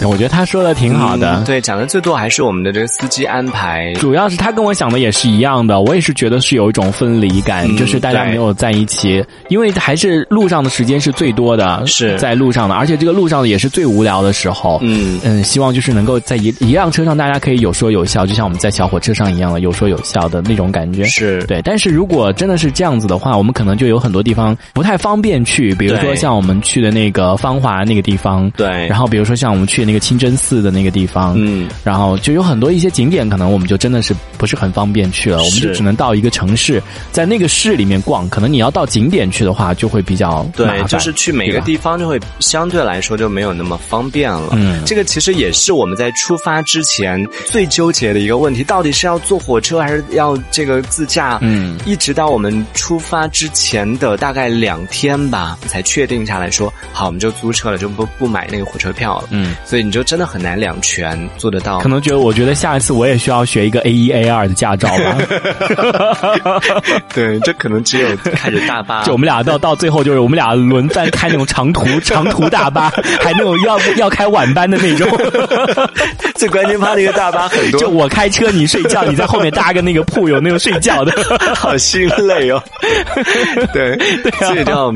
我觉得他说的挺好的。嗯对，讲的最多还是我们的这个司机安排。主要是他跟我想的也是一样的，我也是觉得是有一种分离感，嗯就是大家没有在一起，因为还是路上的时间是最多的，是在路上的，而且这个路上也是最无聊的时候。嗯嗯，希望就是能够在一一辆车上，大家可以有说有笑，就像我们在小火车上一样的有说有笑的那种感觉。是对，但是如果真的是这样子的话，我们可能就有很多地方不太方便去，比如说像我们去的那个芳华那个地方，对然后比如说像我们去那个清真寺的那个地方，嗯，然后就有很多一些景点，可能我们就真的是不是很方便去了，我们就只能到一个城市，在那个市里面逛。可能你要到景点去的话，就会比较麻对，烦就是去每个地方就会相对来说就没有那么方便了。嗯这个其实也是我们在出发之前最纠结的一个问题，到底是要坐火车还是要这个自驾？嗯一直到我们出发之前的大概两天吧，才确定下来说好，我们就租车了，就不不买那个火车票了。嗯，所以你就真的很难两全做得到。可能觉得，我觉得下一次我也需要学一个 A 一 A 二的驾照吧。对，这可能只有开着大巴，就我们俩到到最后，就是我们俩轮番开那种长途 长途大巴，还那种要要开晚班的那种。最关键怕那个大巴很多，就我开车，你睡觉，你在后面搭个那个铺，有那种睡觉的。好心累哦。对，啊所以就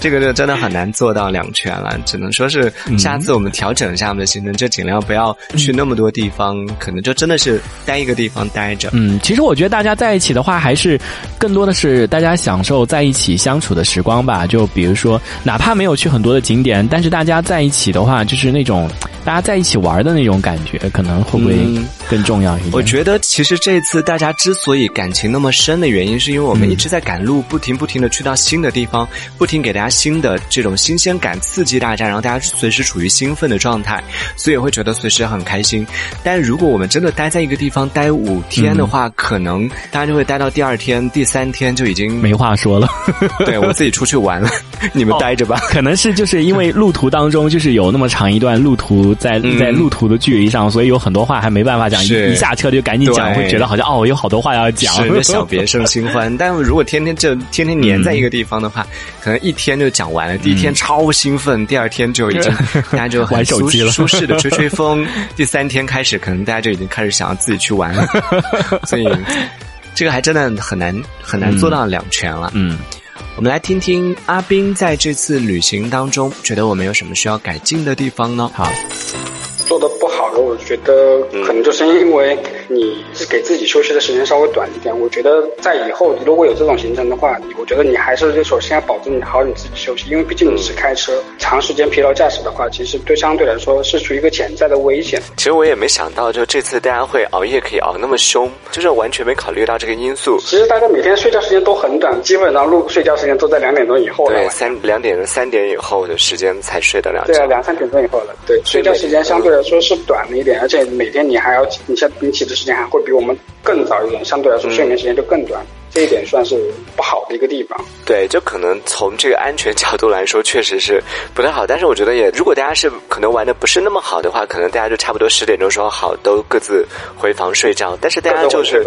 这个就真的很难做到两全了，只能说是嗯下次我们调整一下我们的行程，就尽量不要去那么多地方，可能就真的是待一个地方待着。嗯，其实我觉得大家在一起的话，还是更多的是大家享受在一起相处的时光吧。就比如说，哪怕没有去很多的景点，但是大家在一起的话，就是那种大家在一起玩的那种感觉，可能会不会更重要一点？我觉得其实这次大家之所以感情那么深的原因，是因为我们一直在赶路，不停不停的去到新的地方，不停给大家新的这种新鲜感，刺激大家，然后大家随时处于兴奋的状态，所以会觉得随时很开心。但如果我们真的待在一个地方待五天的话，可能大家就会待到第二天、第三天就已经没话说了。对我自己出去玩了，你们待着吧。可能是就是因为路途当中就是有那么长一段路途在在路途的距离上，所以有很多话还没办法讲，一下车就赶紧讲，会觉得好像哦有好多话要讲，是小别胜新欢。但如果天天就天天黏在一个地方的话，可能一天就讲完了。第一天超兴奋，第二天就已经 大家就玩手机了，舒适的吹吹 风。第三天开始，可能大家就已经开始想要自己去玩了。所以这个还真的很难很难做到两全了。嗯，我们来听听阿斌在这次旅行当中，觉得我们有什么需要改进的地方呢？好。做的不好的，我觉得可能就是因为你是给自己休息的时间稍微短一点。我觉得在以后如果有这种行程的话，我觉得你还是就首先要保证好你自己休息，因为毕竟你是开车，长时间疲劳驾驶的话，其实对相对来说是处于一个潜在的危险。其实我也没想到，就这次大家会熬夜可以熬那么凶，就是完全没考虑到这个因素。其实大家每天睡觉时间都很短，基本上入睡觉时间都在两点钟以后了。对，三两点三点以后的时间才睡得了。对啊，两三点钟以后了。对，睡觉时间相对来说是短短了一点，而且每天你还要你像你起的时间还会比我们更早一点，相对来说睡眠时间就更短。这一点算是不好的一个地方。对，就可能从这个安全角度来说，确实是不太好。但是我觉得也，如果大家是可能玩的不是那么好的话，可能大家就差不多十点钟说好，都各自回房睡觉。但是大家就是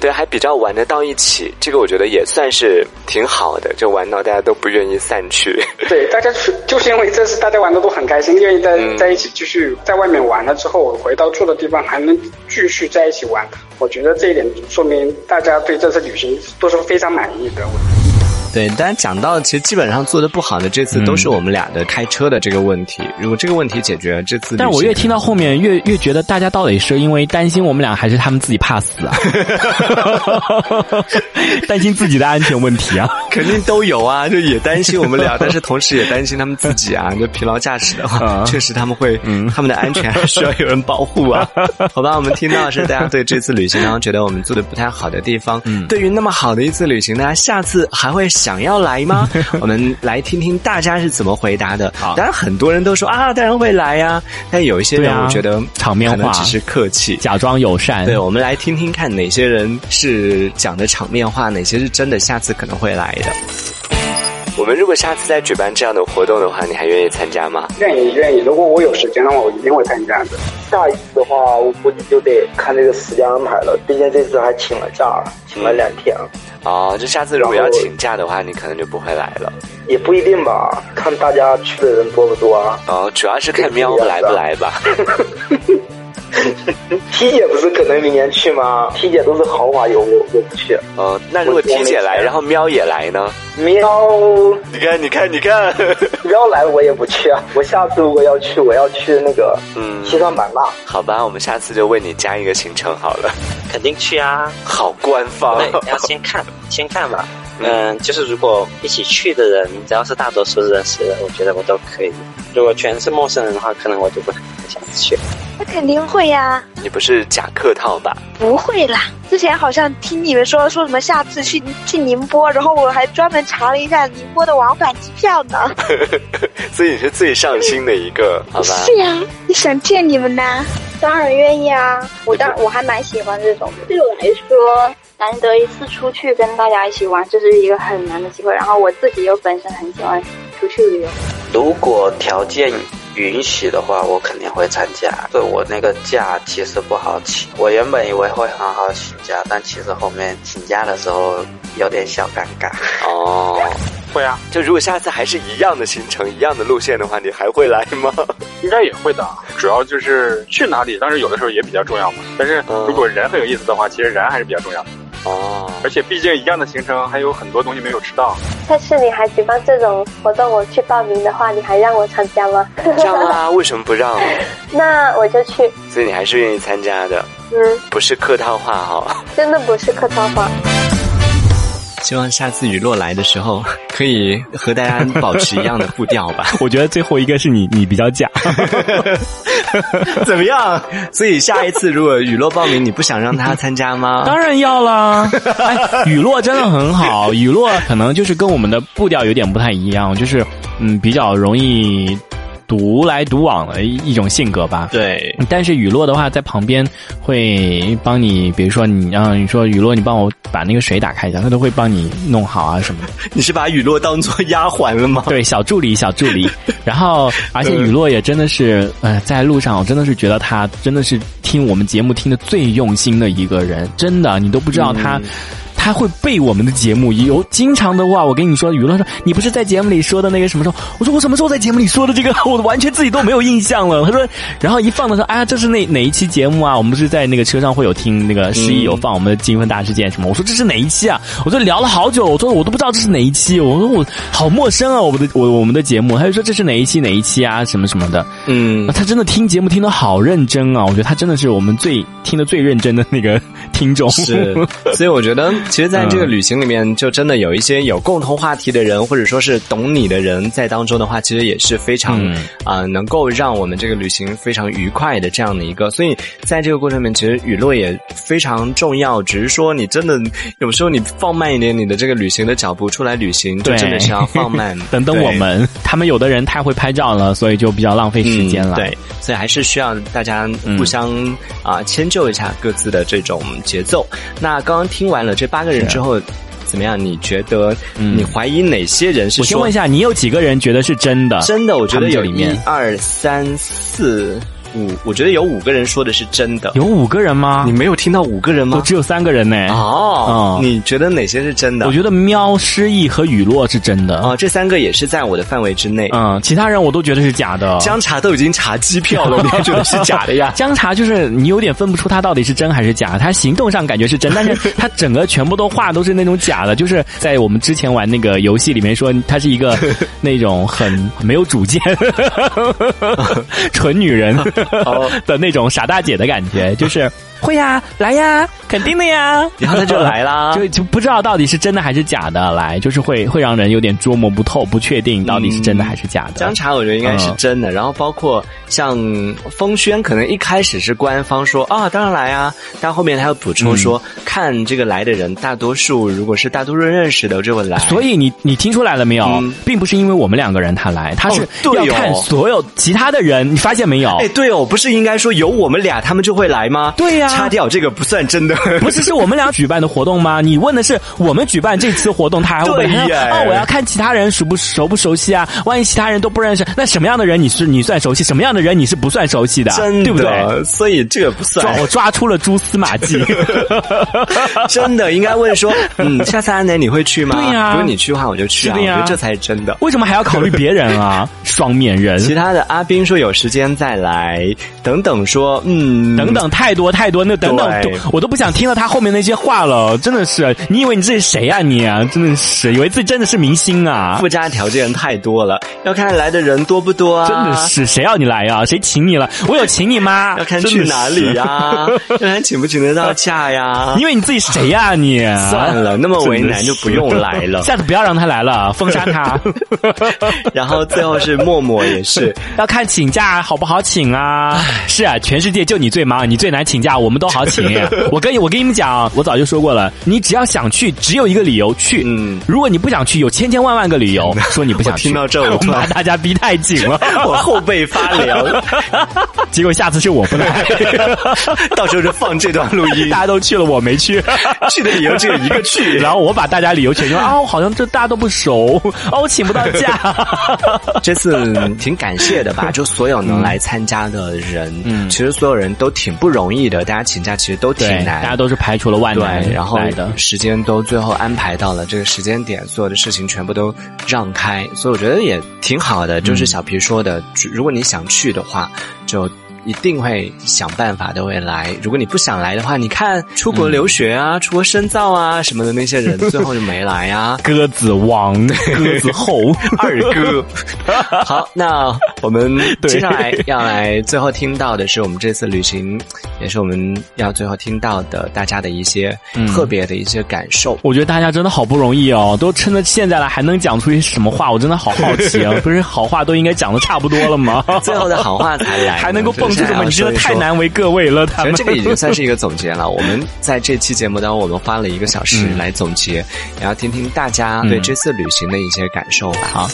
对，还比较玩得到一起，这个我觉得也算是挺好的，就玩到大家都不愿意散去。对，大家就是因为这次大家玩的都很开心，愿意在在一起继续在外面玩了之后，回到住的地方还能继续在一起玩。我觉得这一点说明大家对这次旅行都是非常满意的。对，大家讲到其实基本上做的不好的这次都是我们俩的开车的这个问题。如果这个问题解决，这次但我越听到后面越越觉得大家到底是因为担心我们俩，还是他们自己怕死啊？担心自己的安全问题啊？肯定都有啊，就也担心我们俩，但是同时也担心他们自己啊。就疲劳驾驶的话，确实他们会，他们的安全还需要有人保护啊。好吧，我们听到是大家对这次旅行当中觉得我们做的不太好的地方。对于那么好的一次旅行，大家下次还会。想要来吗？我们来听听大家是怎么回答的。当然，很多人都说啊，当然会来呀。但有一些人，我觉得场面话只是客气，假装友善。对，我们来听听看，哪些人是讲的场面话，哪些是真的，下次可能会来的。我们如果下次再举办这样的活动的话，你还愿意参加吗？愿意，愿意。如果我有时间的话，我一定会参加的。下一次的话，我估计就得看这个时间安排了。毕竟这次还请了假，请了两天。哦，就下次如果要请假的话，你可能就不会来了。也不一定吧，看大家去的人多不多啊。哦，主要是看喵来不来吧。T 姐不是可能明年去吗？T 姐都是豪华游，我我不去。哦，那如果 T 姐来，然后喵也来呢？喵，你看，你看，你看，喵来我也不去啊！我下次如果要去，我要去那个嗯西双版纳。好吧，我们下次就为你加一个行程好了。肯定去啊！好官方。对，要先看，先看吧。嗯，就是如果一起去的人，只要是大多数认识的，我觉得我都可以。如果全是陌生人的话，可能我就不太想去。那肯定会呀！你不是假客套吧？不会啦，之前好像听你们说说什么下次去去宁波，然后我还专门查了一下宁波的往返机票呢。所以你是最上心的一个，好吧？是呀，你想见你们呐？当然愿意啊！我当我还蛮喜欢这种的，对我来说。难得一次出去跟大家一起玩，这是一个很难的机会。然后我自己又本身很喜欢出去旅游。如果条件允许的话，我肯定会参加。对我那个假其实不好请，我原本以为会很好请假，但其实后面请假的时候有点小尴尬。哦，会啊。就如果下次还是一样的行程、一样的路线的话，你还会来吗？应该也会的。主要就是去哪里，当然有的时候也比较重要嘛。但是如果人很有意思的话，其实人还是比较重要的。哦，而且毕竟一样的行程还有很多东西没有吃到。但是你还举办这种活动，我去报名的话，你还让我参加吗？让啊，为什么不让？那我就去。所以你还是愿意参加的？嗯，不是客套话哈。真的不是客套话。希望下次雨落来的时候，可以和大家保持一样的步调吧。我觉得最后一个是你，你比较假。怎么样？所以下一次如果雨落报名，你不想让他参加吗？当然要啦！哎，雨落真的很好，雨落可能就是跟我们的步调有点不太一样，就是嗯，比较容易。独来独往的一种性格吧。对，但是雨落的话，在旁边会帮你，比如说你让你说雨落，你帮我把那个水打开一下，他都会帮你弄好啊什么的。你是把雨落当做丫鬟了吗？对，小助理，小助理。然后，而且雨落也真的是，呃，在路上我真的是觉得他真的是听我们节目听的最用心的一个人，真的，你都不知道他。他会背我们的节目，有经常的话，我跟你说，娱乐说你不是在节目里说的那个什么时候？我说我什么时候在节目里说的这个？我完全自己都没有印象了。他说，然后一放的时候，哎呀，这是哪哪一期节目啊？我们不是在那个车上会有听那个十一有放我们的金婚大事件什么？我说这是哪一期啊？我说聊了好久，我说我都不知道这是哪一期。我说我好陌生啊，我们的我我们的节目。他就说这是哪一期哪一期啊？什么什么的。嗯，他真的听节目听得好认真啊！我觉得他真的是我们最听得最认真的那个听众。是，所以我觉得其实在这个旅行。里面就真的有一些有共同话题的人，或者说是懂你的人在当中的话，其实也是非常啊，能够让我们这个旅行非常愉快的这样的一个。所以在这个过程里面，其实雨落也非常重要。只是说你真的有时候你放慢一点你的这个旅行的脚步，出来旅行就真的是要放慢。等等我们，他们有的人太会拍照了，所以就比较浪费时间了。对，所以还是需要大家互相啊迁就一下各自的这种节奏。那刚刚听完了这八个人之后。怎么样？你觉得？你怀疑哪些人是？我先问一下，你有几个人觉得是真的？真的，我觉得有一二三四。五，我觉得有五个人说的是真的。有五个人吗？你没有听到五个人吗？我只有三个人呢。哦，你觉得哪些是真的？我觉得喵、失忆和雨落是真的。哦，这三个也是在我的范围之内。嗯，其他人我都觉得是假的。姜茶都已经查机票了，你还觉得是假的呀？姜茶就是你有点分不出他到底是真还是假。他行动上感觉是真，但是 他整个全部都话都是那种假的。就是在我们之前玩那个游戏里面说，他是一个那种很没有主见、纯女人 的那。种傻大姐的感觉，就是。会呀，来呀，肯定的呀，然后他就来啦，就 就不知道到底是真的还是假的，来就是会会让人有点捉摸不透，不确定到底是真的还是假的。姜茶我觉得应该是真的，然后包括像风轩，可能一开始是官方说啊，当然来啊，但后面他又补充说，看这个来的人，大多数如果是大多数认识的就会来。所以你你听出来了没有？并不是因为我们两个人他来，他是要看所有其他的人，你发现没有？哎，对哦，不是应该说有我们俩他们就会来吗？对呀。擦掉这个不算真的，不是是我们俩举办的活动吗？你问的是我们举办这次活动，他还会哦，我要看其他人熟不熟不熟悉啊？万一其他人都不认识，那什么样的人你是你算熟悉？什么样的人你是不算熟悉的？真对不对？所以这个不算。我抓出了蛛丝马迹，真的应该问说，嗯，下次安南你会去吗？对呀，如果你去的话，我就去啊。我觉得这才是真的。为什么还要考虑别人啊？双面人。其他的阿斌说有时间再来，等等说，嗯，等等太多太多，那等等。我都不想听到他后面那些话了，真的是，你以为你自己谁啊你？啊？真的是以为自己真的是明星啊？附加条件太多了，要看来的人多不多啊？真的是，谁要你来啊？谁请你了？我有请你吗？要看去哪里呀？要看请不请得到假呀？因为你自己谁呀你？算了，那么为难就不用来了，下次不要让他来了，封杀他。然后最后是默默也是 要看请假好不好请啊？是啊，全世界就你最忙，你最难请假，我们都好请。我跟你我跟你们讲，我早就说过了，你只要想去，只有一个理由去。嗯，如果你不想去，有千千万万个理由 说你不想去。听到这，我把大家逼太紧了，我后背发凉。结果下次是我不来，到时候就放这段录音。大家都去了，我没去，去的理由只有一个去。然后我把大家理由全用啊，好像这大家都不熟，哦，我请不到假。这次挺感谢的吧？就所有能来参加的人，嗯，其实所有人都挺不容易的。大家请假其实都。挺难，大家都是排除了万难，然后时间都最后安排到了这个时间点，所有的事情全部都让开，所以我觉得也挺好的。就是小皮说的，如果你想去的话，就一定会想办法都会来。如果你不想来的话，你看出国留学啊、出国深造啊什么的那些人，最后就没来啊。鸽子王、鸽子后、二哥。好，那我们接下来要来最后听到的是我们这次旅行，也是我们要最后听到的大家的一些特别的一些感受。我觉得大家真的好不容易哦，都趁着现在了，还能讲出一些什么话？我真的好好奇啊！不是好话都应该讲的差不多了吗？最后的好话才来，还能够蹦出什么？你真的太难为各位了。他们这个已经算是一个总结了。我们在这期节目当中，我们花了一个小时来总结，然后听听大家对这次旅行的一些感受吧。好。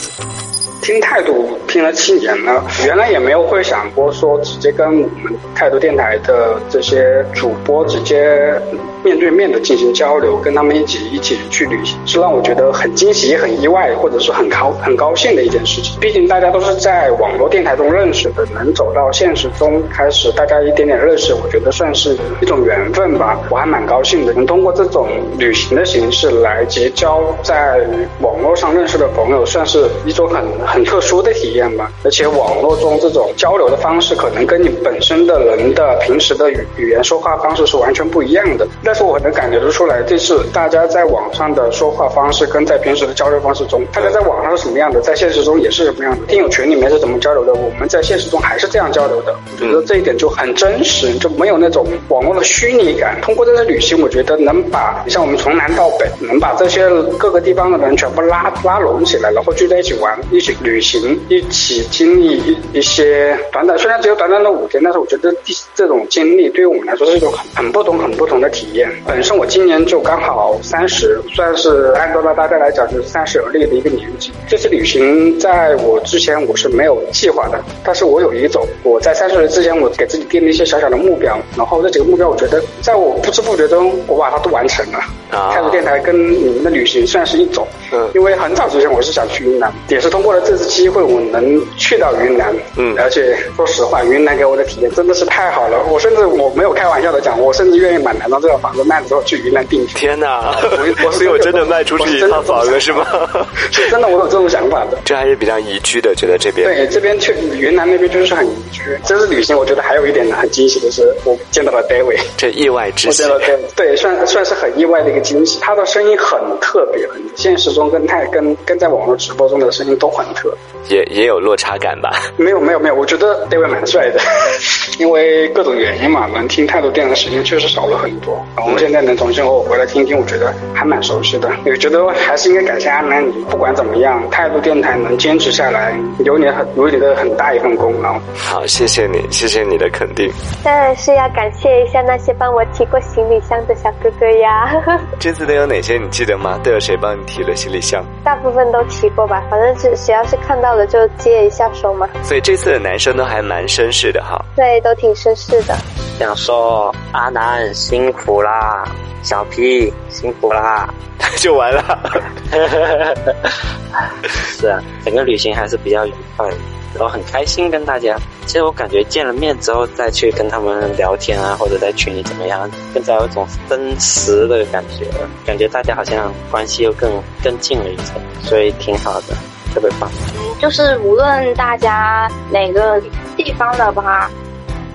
听态度听了七年了，原来也没有会想过说直接跟我们态度电台的这些主播直接面对面的进行交流，跟他们一起一起去旅行，是让我觉得很惊喜也很意外，或者是很高很高兴的一件事情。毕竟大家都是在网络电台中认识的，能走到现实中开始大家一点点认识，我觉得算是一种缘分吧。我还蛮高兴的，能通过这种旅行的形式来结交在网络上认识的朋友，算是一种很。很特殊的体验吧，而且网络中这种交流的方式，可能跟你本身的人的平时的语语言说话方式是完全不一样的。但是我能感觉得出来，这次大家在网上的说话方式，跟在平时的交流方式中，大家在网上是什么样的，在现实中也是什么样的。听友群里面是怎么交流的，我们在现实中还是这样交流的。我觉得这一点就很真实，就没有那种网络的虚拟感。通过这次旅行，我觉得能把像我们从南到北，能把这些各个地方的人全部拉拉拢起来，然后聚在一起玩，一起。旅行一起经历一一些短短，虽然只有短短的五天，但是我觉得这这种经历对于我们来说是一种很很不同、很不同的体验。本身我今年就刚好三十，算是按照大家来讲就是三十而立的一个年纪。这次旅行在我之前我是没有计划的，但是我有一种我在三十岁之前我给自己定了一些小小的目标，然后这几个目标我觉得在我不知不觉中我把它都完成了。啊开路电台跟你们的旅行算是一种，嗯，因为很早之前我是想去云南，也是通过了这次机会，我能去到云南，嗯，而且说实话，云南给我的体验真的是太好了。我甚至我没有开玩笑的讲，我甚至愿意买南昌这套房子卖了之后去云南定居。天哪，我 所以我真的卖出去一套房子是吗？是真的，我有这种想法的。这还是比较宜居的，觉得这边对这边去云南那边就是很宜居。这次旅行，我觉得还有一点很惊喜的是，我见到了 David，这意外之喜。对，算算是很意外的一个。惊喜，他的声音很特别，很现实中跟太跟跟在网络直播中的声音都很特，也也有落差感吧？没有没有没有，我觉得 David 蛮帅的，因为各种原因嘛，能听太多电的时间确实少了很多。然后现在能重新和我回来听听，我觉得还蛮熟悉的。我觉得还是应该感谢阿南，你不管怎么样，态度电台能坚持下来，有你很有你的很大一份功劳。好，谢谢你，谢谢你的肯定。当然是要感谢一下那些帮我提过行李箱的小哥哥呀。这次都有哪些？你记得吗？都有谁帮你提了行李箱？大部分都提过吧，反正是只要是看到了就接一下手嘛。所以这次的男生都还蛮绅士的哈。对，都挺绅士的。想说阿南辛苦啦，小皮辛苦啦，就完了。是啊，整个旅行还是比较愉快。然后很开心跟大家，其实我感觉见了面之后再去跟他们聊天啊，或者在群里怎么样，更加有一种真实的感觉，感觉大家好像关系又更更近了一层，所以挺好的，特别棒。嗯，就是无论大家哪个地方的吧，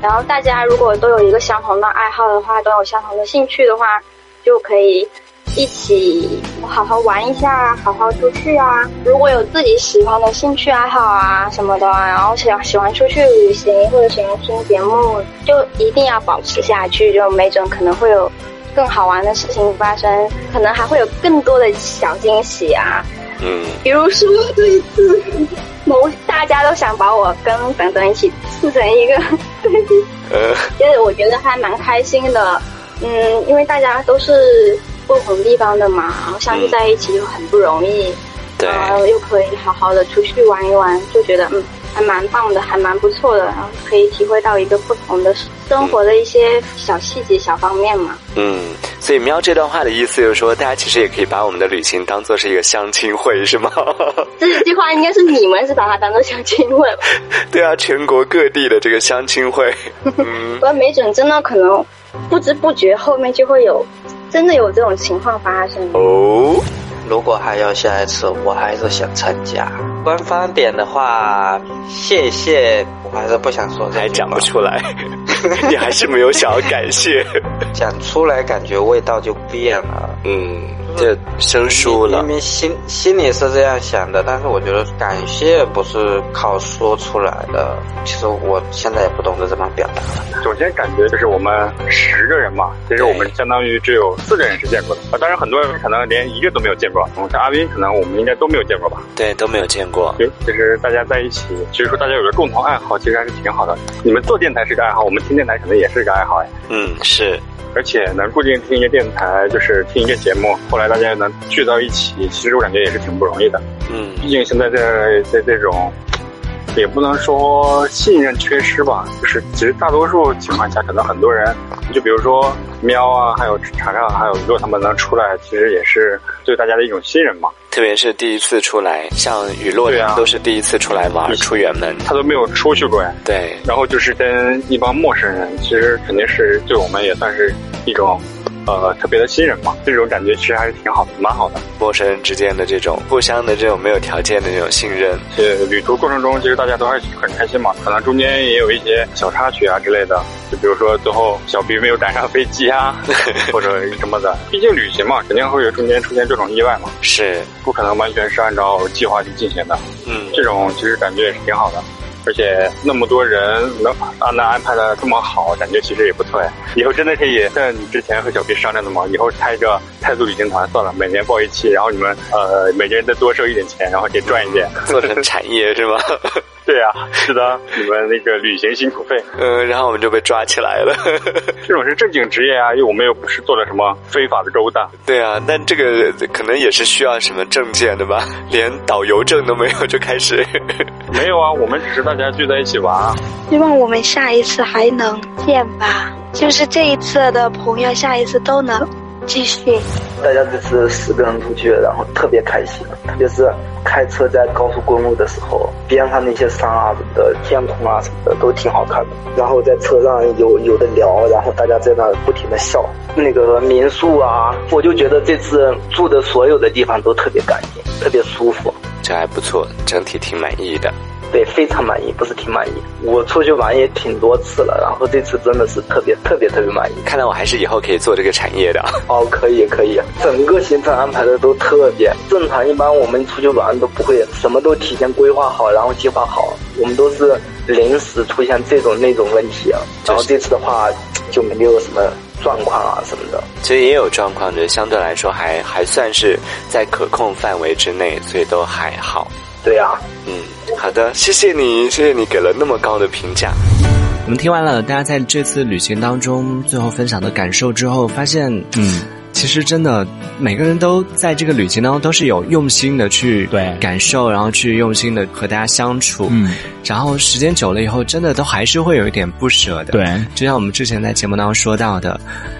然后大家如果都有一个相同的爱好的话，都有相同的兴趣的话，就可以。一起好好玩一下，好好出去啊！如果有自己喜欢的兴趣爱好啊什么的，然后喜喜欢出去旅行或者喜欢听节目，就一定要保持下去，就没准可能会有更好玩的事情发生，可能还会有更多的小惊喜啊！嗯，比如说这一次，某大家都想把我跟等等一起促成一个，呃，因为我觉得还蛮开心的，嗯，因为大家都是。不同地方的嘛，然后相聚在一起就很不容易，对。然后又可以好好的出去玩一玩，就觉得嗯，还蛮棒的，还蛮不错的，然后可以体会到一个不同的生活的一些小细节、小方面嘛。嗯，所以喵这段话的意思就是说，大家其实也可以把我们的旅行当做是一个相亲会，是吗？这句话应该是你们是把它当做相亲会。对啊，全国各地的这个相亲会，不过没准真的可能不知不觉后面就会有。真的有这种情况发生哦！如果还要下一次，我还是想参加。官方点的话，谢谢，我还是不想说，还讲不出来，你还是没有想要感谢，讲出来感觉味道就变了，嗯。就生疏了。明明心心里是这样想的，但是我觉得感谢不是靠说出来的。其实我现在也不懂得怎么表达。首先感觉就是我们十个人嘛，其实我们相当于只有四个人是见过的啊。当然很多人可能连一个都没有见过。像阿斌，可能我们应该都没有见过吧？对，都没有见过。就其实大家在一起，其实说大家有个共同爱好，其实还是挺好的。你们做电台是个爱好，我们听电台可能也是个爱好哎。嗯，是。而且能固定听一个电台，就是听一个节目，后来大家能聚到一起，其实我感觉也是挺不容易的。嗯，毕竟现在在在这种，也不能说信任缺失吧，就是其实大多数情况下，可能很多人，就比如说喵啊，还有查查，还有如果他们能出来，其实也是对大家的一种信任嘛。特别是第一次出来，像雨落呀，都是第一次出来玩，出远门，他都没有出去过呀。对，然后就是跟一帮陌生人，其实肯定是对我们也算是一种。呃，特别的信任嘛，这种感觉其实还是挺好的，蛮好的。陌生人之间的这种互相的这种没有条件的这种信任，且旅途过程中其实大家都还是很开心嘛。可能中间也有一些小插曲啊之类的，就比如说最后小 B 没有赶上飞机啊，或者什么的。毕竟旅行嘛，肯定会有中间出现这种意外嘛，是不可能完全是按照计划去进行的。嗯，这种其实感觉也是挺好的。而且那么多人能啊，能安排的这么好，感觉其实也不错呀。以后真的可以像你之前和小 B 商量的嘛，以后开一个泰族旅行团算了，每年报一期，然后你们呃每个人再多收一点钱，然后可以赚一点，做成产业是吗？对呀，是的，你们那个旅行辛苦费，嗯，然后我们就被抓起来了。这种是正经职业啊，因为我们又不是做了什么非法的勾当。对啊，但这个可能也是需要什么证件的吧？连导游证都没有就开始？没有啊，我们只是大家聚在一起玩。希望我们下一次还能见吧，就是这一次的朋友，下一次都能。继续，大家这次四个人出去，然后特别开心，特别是开车在高速公路的时候，边上那些山啊什么的，天空啊什么的都挺好看的。然后在车上有有的聊，然后大家在那不停的笑。那个民宿啊，我就觉得这次住的所有的地方都特别干净，特别舒服。这还不错，整体挺满意的。对，非常满意，不是挺满意。我出去玩也挺多次了，然后这次真的是特别特别特别满意。看来我还是以后可以做这个产业的。哦，可以可以，整个行程安排的都特别正常。一般我们出去玩都不会什么都提前规划好，然后计划好，我们都是临时出现这种那种问题。然后这次的话就没有什么状况啊什么的。其实也有状况，的，相对来说还还算是在可控范围之内，所以都还好。对呀，嗯。好的，谢谢你，谢谢你给了那么高的评价。我们听完了大家在这次旅行当中最后分享的感受之后，发现，嗯，其实真的每个人都在这个旅行当中都是有用心的去对感受，然后去用心的和大家相处，嗯，然后时间久了以后，真的都还是会有一点不舍的。对，就像我们之前在节目当中说到的。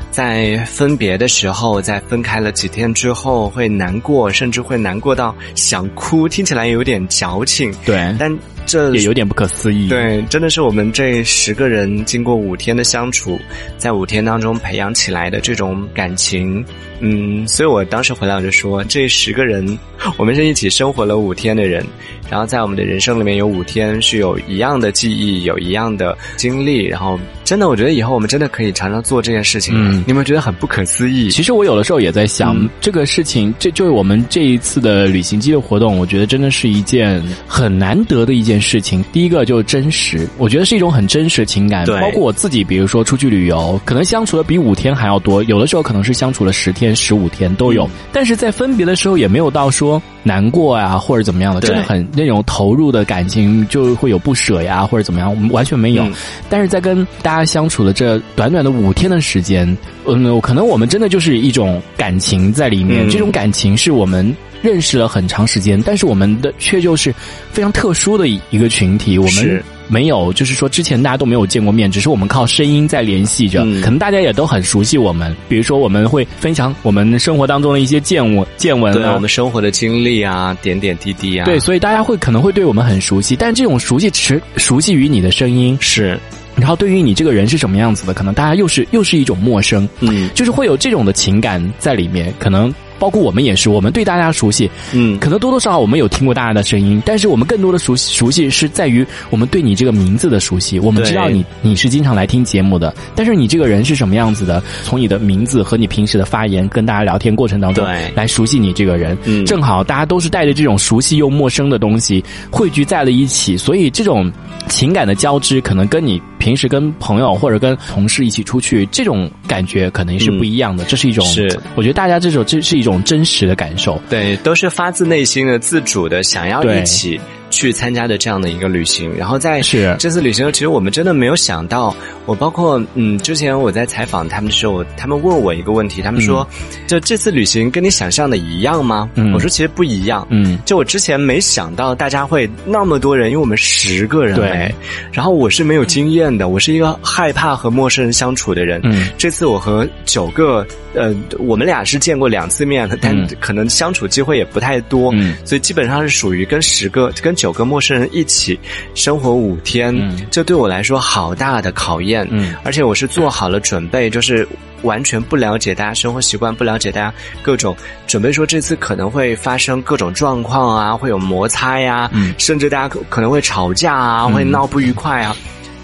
在分别的时候，在分开了几天之后，会难过，甚至会难过到想哭，听起来有点矫情。对，但这也有点不可思议。对，真的是我们这十个人经过五天的相处，在五天当中培养起来的这种感情。嗯，所以我当时回来我就说，这十个人，我们是一起生活了五天的人，然后在我们的人生里面有五天是有一样的记忆，有一样的经历，然后真的，我觉得以后我们真的可以常常做这件事情。嗯。你们觉得很不可思议？其实我有的时候也在想，这个事情，这就是我们这一次的旅行机的活动。我觉得真的是一件很难得的一件事情。第一个就是真实，我觉得是一种很真实的情感。对，包括我自己，比如说出去旅游，可能相处的比五天还要多，有的时候可能是相处了十天、十五天都有。但是在分别的时候，也没有到说难过啊，或者怎么样的，真的很那种投入的感情就会有不舍呀，或者怎么样，我们完全没有。但是在跟大家相处的这短短的五天的时间。嗯，可能我们真的就是一种感情在里面，这种感情是我们认识了很长时间，但是我们的却就是非常特殊的一个群体，我们没有，就是说之前大家都没有见过面，只是我们靠声音在联系着，可能大家也都很熟悉我们，比如说我们会分享我们生活当中的一些见闻、见闻啊，我们生活的经历啊，点点滴滴啊，对，所以大家会可能会对我们很熟悉，但这种熟悉只熟悉于你的声音。是。然后对于你这个人是什么样子的，可能大家又是又是一种陌生，嗯，就是会有这种的情感在里面，可能包括我们也是，我们对大家熟悉，嗯，可能多多少少我们有听过大家的声音，但是我们更多的熟悉熟悉是在于我们对你这个名字的熟悉，我们知道你你是经常来听节目的，但是你这个人是什么样子的，从你的名字和你平时的发言跟大家聊天过程当中，来熟悉你这个人，嗯，正好大家都是带着这种熟悉又陌生的东西汇聚在了一起，所以这种情感的交织，可能跟你平时跟朋友或者跟同事一起出去这种感觉，可能是不一样的。这是一种，是我觉得大家这种这是一种真实的感受，对，都是发自内心的、自主的想要一起。去参加的这样的一个旅行，然后在这次旅行，其实我们真的没有想到，我包括嗯，之前我在采访他们的时候，他们问我一个问题，他们说，就这次旅行跟你想象的一样吗？我说其实不一样，嗯，就我之前没想到大家会那么多人，因为我们十个人，对，然后我是没有经验的，我是一个害怕和陌生人相处的人，嗯，这次我和九个，呃，我们俩是见过两次面，但可能相处机会也不太多，嗯，所以基本上是属于跟十个跟。九个陌生人一起生活五天，这对我来说好大的考验。嗯，而且我是做好了准备，就是完全不了解大家生活习惯，不了解大家各种准备，说这次可能会发生各种状况啊，会有摩擦呀，甚至大家可可能会吵架啊，会闹不愉快啊。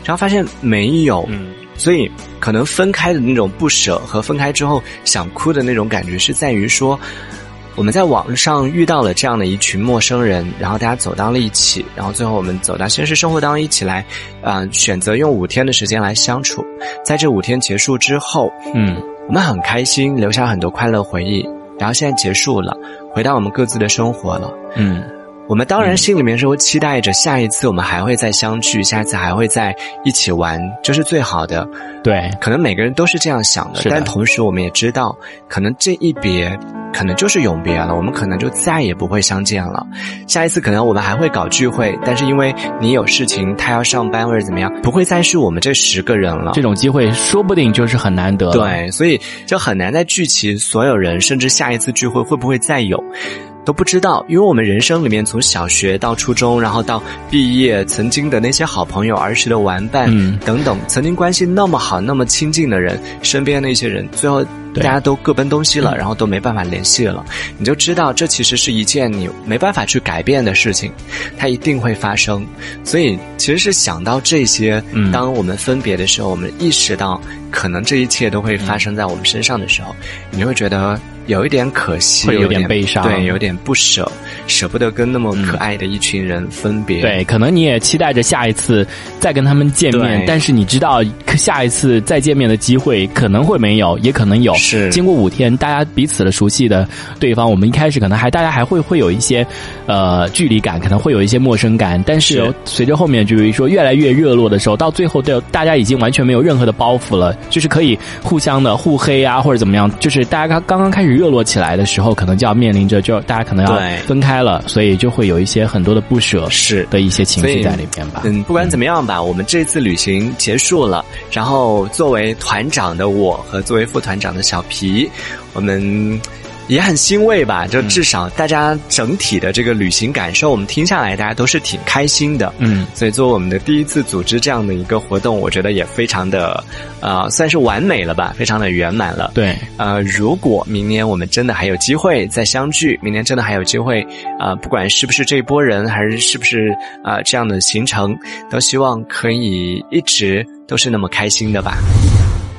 然后发现没有，所以可能分开的那种不舍和分开之后想哭的那种感觉，是在于说。我们在网上遇到了这样的一群陌生人，然后大家走到了一起，然后最后我们走到现实生活当中一起来，啊，选择用五天的时间来相处。在这五天结束之后，嗯，我们很开心，留下很多快乐回忆。然后现在结束了，回到我们各自的生活了，嗯。我们当然心里面是会期待着下一次我们还会再相聚，下一次还会在一起玩，这是最好的。对，可能每个人都是这样想的，但同时我们也知道，可能这一别，可能就是永别了，我们可能就再也不会相见了。下一次可能我们还会搞聚会，但是因为你有事情，他要上班或者怎么样，不会再是我们这十个人了。这种机会说不定就是很难得。对，所以就很难再聚齐所有人，甚至下一次聚会会不会再有？都不知道，因为我们人生里面从小学到初中，然后到毕业，曾经的那些好朋友、儿时的玩伴等等，曾经关系那么好、那么亲近的人，身边那些人，最后大家都各奔东西了，然后都没办法联系了，你就知道这其实是一件你没办法去改变的事情，它一定会发生。所以，其实是想到这些，当我们分别的时候，我们意识到可能这一切都会发生在我们身上的时候，你会觉得。有一点可惜，会有点悲伤，对，有点不舍，舍不得跟那么可爱的一群人分别。对，可能你也期待着下一次再跟他们见面，但是你知道下一次再见面的机会可能会没有，也可能有。是，经过五天，大家彼此的熟悉的对方，我们一开始可能还大家还会会有一些呃距离感，可能会有一些陌生感，但是随着后面就是说越来越热络的时候，到最后都大家已经完全没有任何的包袱了，就是可以互相的互黑啊或者怎么样，就是大家刚刚刚开始。热络起来的时候，可能就要面临着，就大家可能要分开了，所以就会有一些很多的不舍，是的一些情绪在里面吧。嗯，不管怎么样吧，我们这次旅行结束了，然后作为团长的我和作为副团长的小皮，我们。也很欣慰吧，就至少大家整体的这个旅行感受，我们听下来，大家都是挺开心的。嗯，所以作为我们的第一次组织这样的一个活动，我觉得也非常的，呃，算是完美了吧，非常的圆满了。对，呃，如果明年我们真的还有机会再相聚，明年真的还有机会，啊，不管是不是这一波人，还是是不是啊这样的行程，都希望可以一直都是那么开心的吧。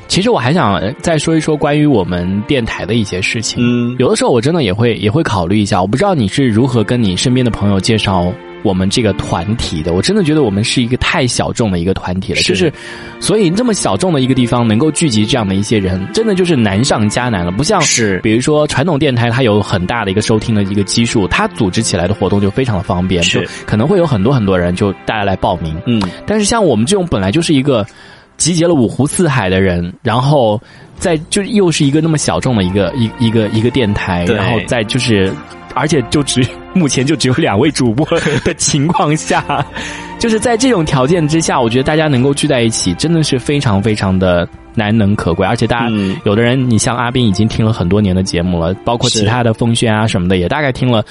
其实我还想再说一说关于我们电台的一些事情。嗯，有的时候我真的也会也会考虑一下。我不知道你是如何跟你身边的朋友介绍我们这个团体的。我真的觉得我们是一个太小众的一个团体了。就是，所以这么小众的一个地方能够聚集这样的一些人，真的就是难上加难了。不像是，比如说传统电台，它有很大的一个收听的一个基数，它组织起来的活动就非常的方便，就可能会有很多很多人就大家来报名。嗯，但是像我们这种本来就是一个。集结了五湖四海的人，然后在就又是一个那么小众的一个一一个一个电台，然后在就是，而且就只目前就只有两位主播的情况下，就是在这种条件之下，我觉得大家能够聚在一起，真的是非常非常的难能可贵。而且大家有的人，你像阿斌已经听了很多年的节目了，包括其他的风轩啊什么的，也大概听了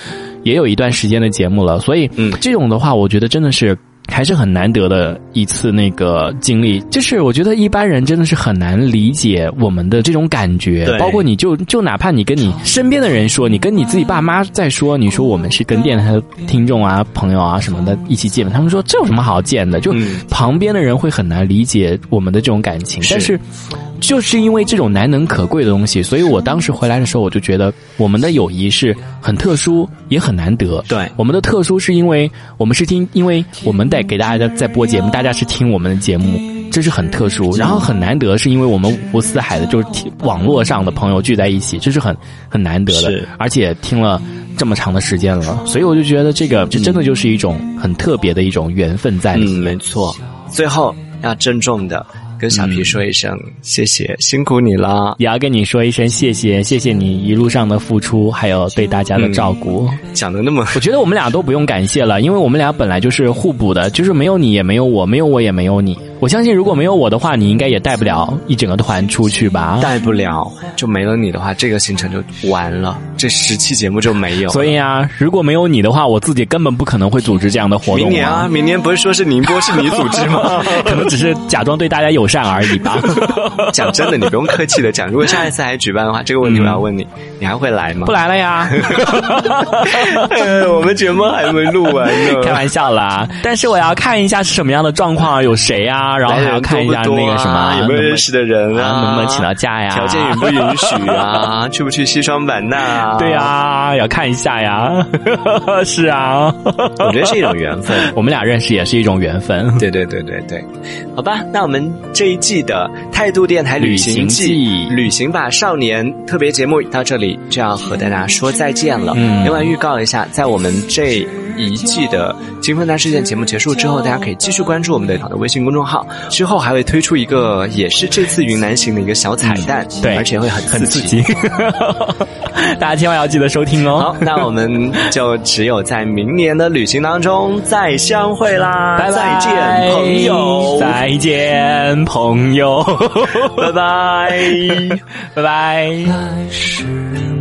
也有一段时间的节目了，所以这种的话，我觉得真的是。还是很难得的一次那个经历。就是我觉得一般人真的是很难理解我们的这种感觉，包括你就就哪怕你跟你身边的人说，你跟你自己爸妈在说，你说我们是跟电台的听众啊、朋友啊什么的一起见面，他们说这有什么好见的？就旁边的人会很难理解我们的这种感情，但是。就是因为这种难能可贵的东西，所以我当时回来的时候，我就觉得我们的友谊是很特殊，也很难得。对，我们的特殊是因为我们是听，因为我们在给大家在播节目，大家是听我们的节目，这是很特殊。然后很难得，是因为我们五湖四海的，就是网络上的朋友聚在一起，这是很很难得的。而且听了这么长的时间了，所以我就觉得这个这真的就是一种很特别的一种缘分在里面。没错，最后要郑重的。跟小皮说一声谢谢，辛苦你了。也要跟你说一声谢谢，谢谢你一路上的付出，还有对大家的照顾。讲的那么，我觉得我们俩都不用感谢了，因为我们俩本来就是互补的，就是没有你也没有我，没有我也没有你。我相信如果没有我的话，你应该也带不了一整个团出去吧？带不了，就没了你的话，这个行程就完了，这十期节目就没有。所以啊，如果没有你的话，我自己根本不可能会组织这样的活动。明年啊，明年不是说是宁波是你组织吗？可能只是假装对大家友善而已吧。讲真的，你不用客气的讲。如果下一次还举办的话，这个问题我要问你，你还会来吗？不来了呀。我们节目还没录完呢，开玩笑啦。但是我要看一下是什么样的状况，有谁啊？然后还要看一下那个什么有没有认识的人啊，能不能请到假呀？条件允不允许啊？去不去西双版纳？对呀，要看一下呀。是啊，我觉得是一种缘分。我们俩认识也是一种缘分。对对对对对，好吧，那我们这一季的态度电台旅行记旅行吧少年特别节目到这里就要和大家说再见了。另外预告一下，在我们这。一季的《金风大事件》节目结束之后，大家可以继续关注我们的的微信公众号，之后还会推出一个也是这次云南行的一个小彩蛋，对，而且会很很刺激，大家千万要记得收听哦。好，那我们就只有在明年的旅行当中再相会啦！拜拜，再见，朋友，再见，朋友，拜拜，拜拜。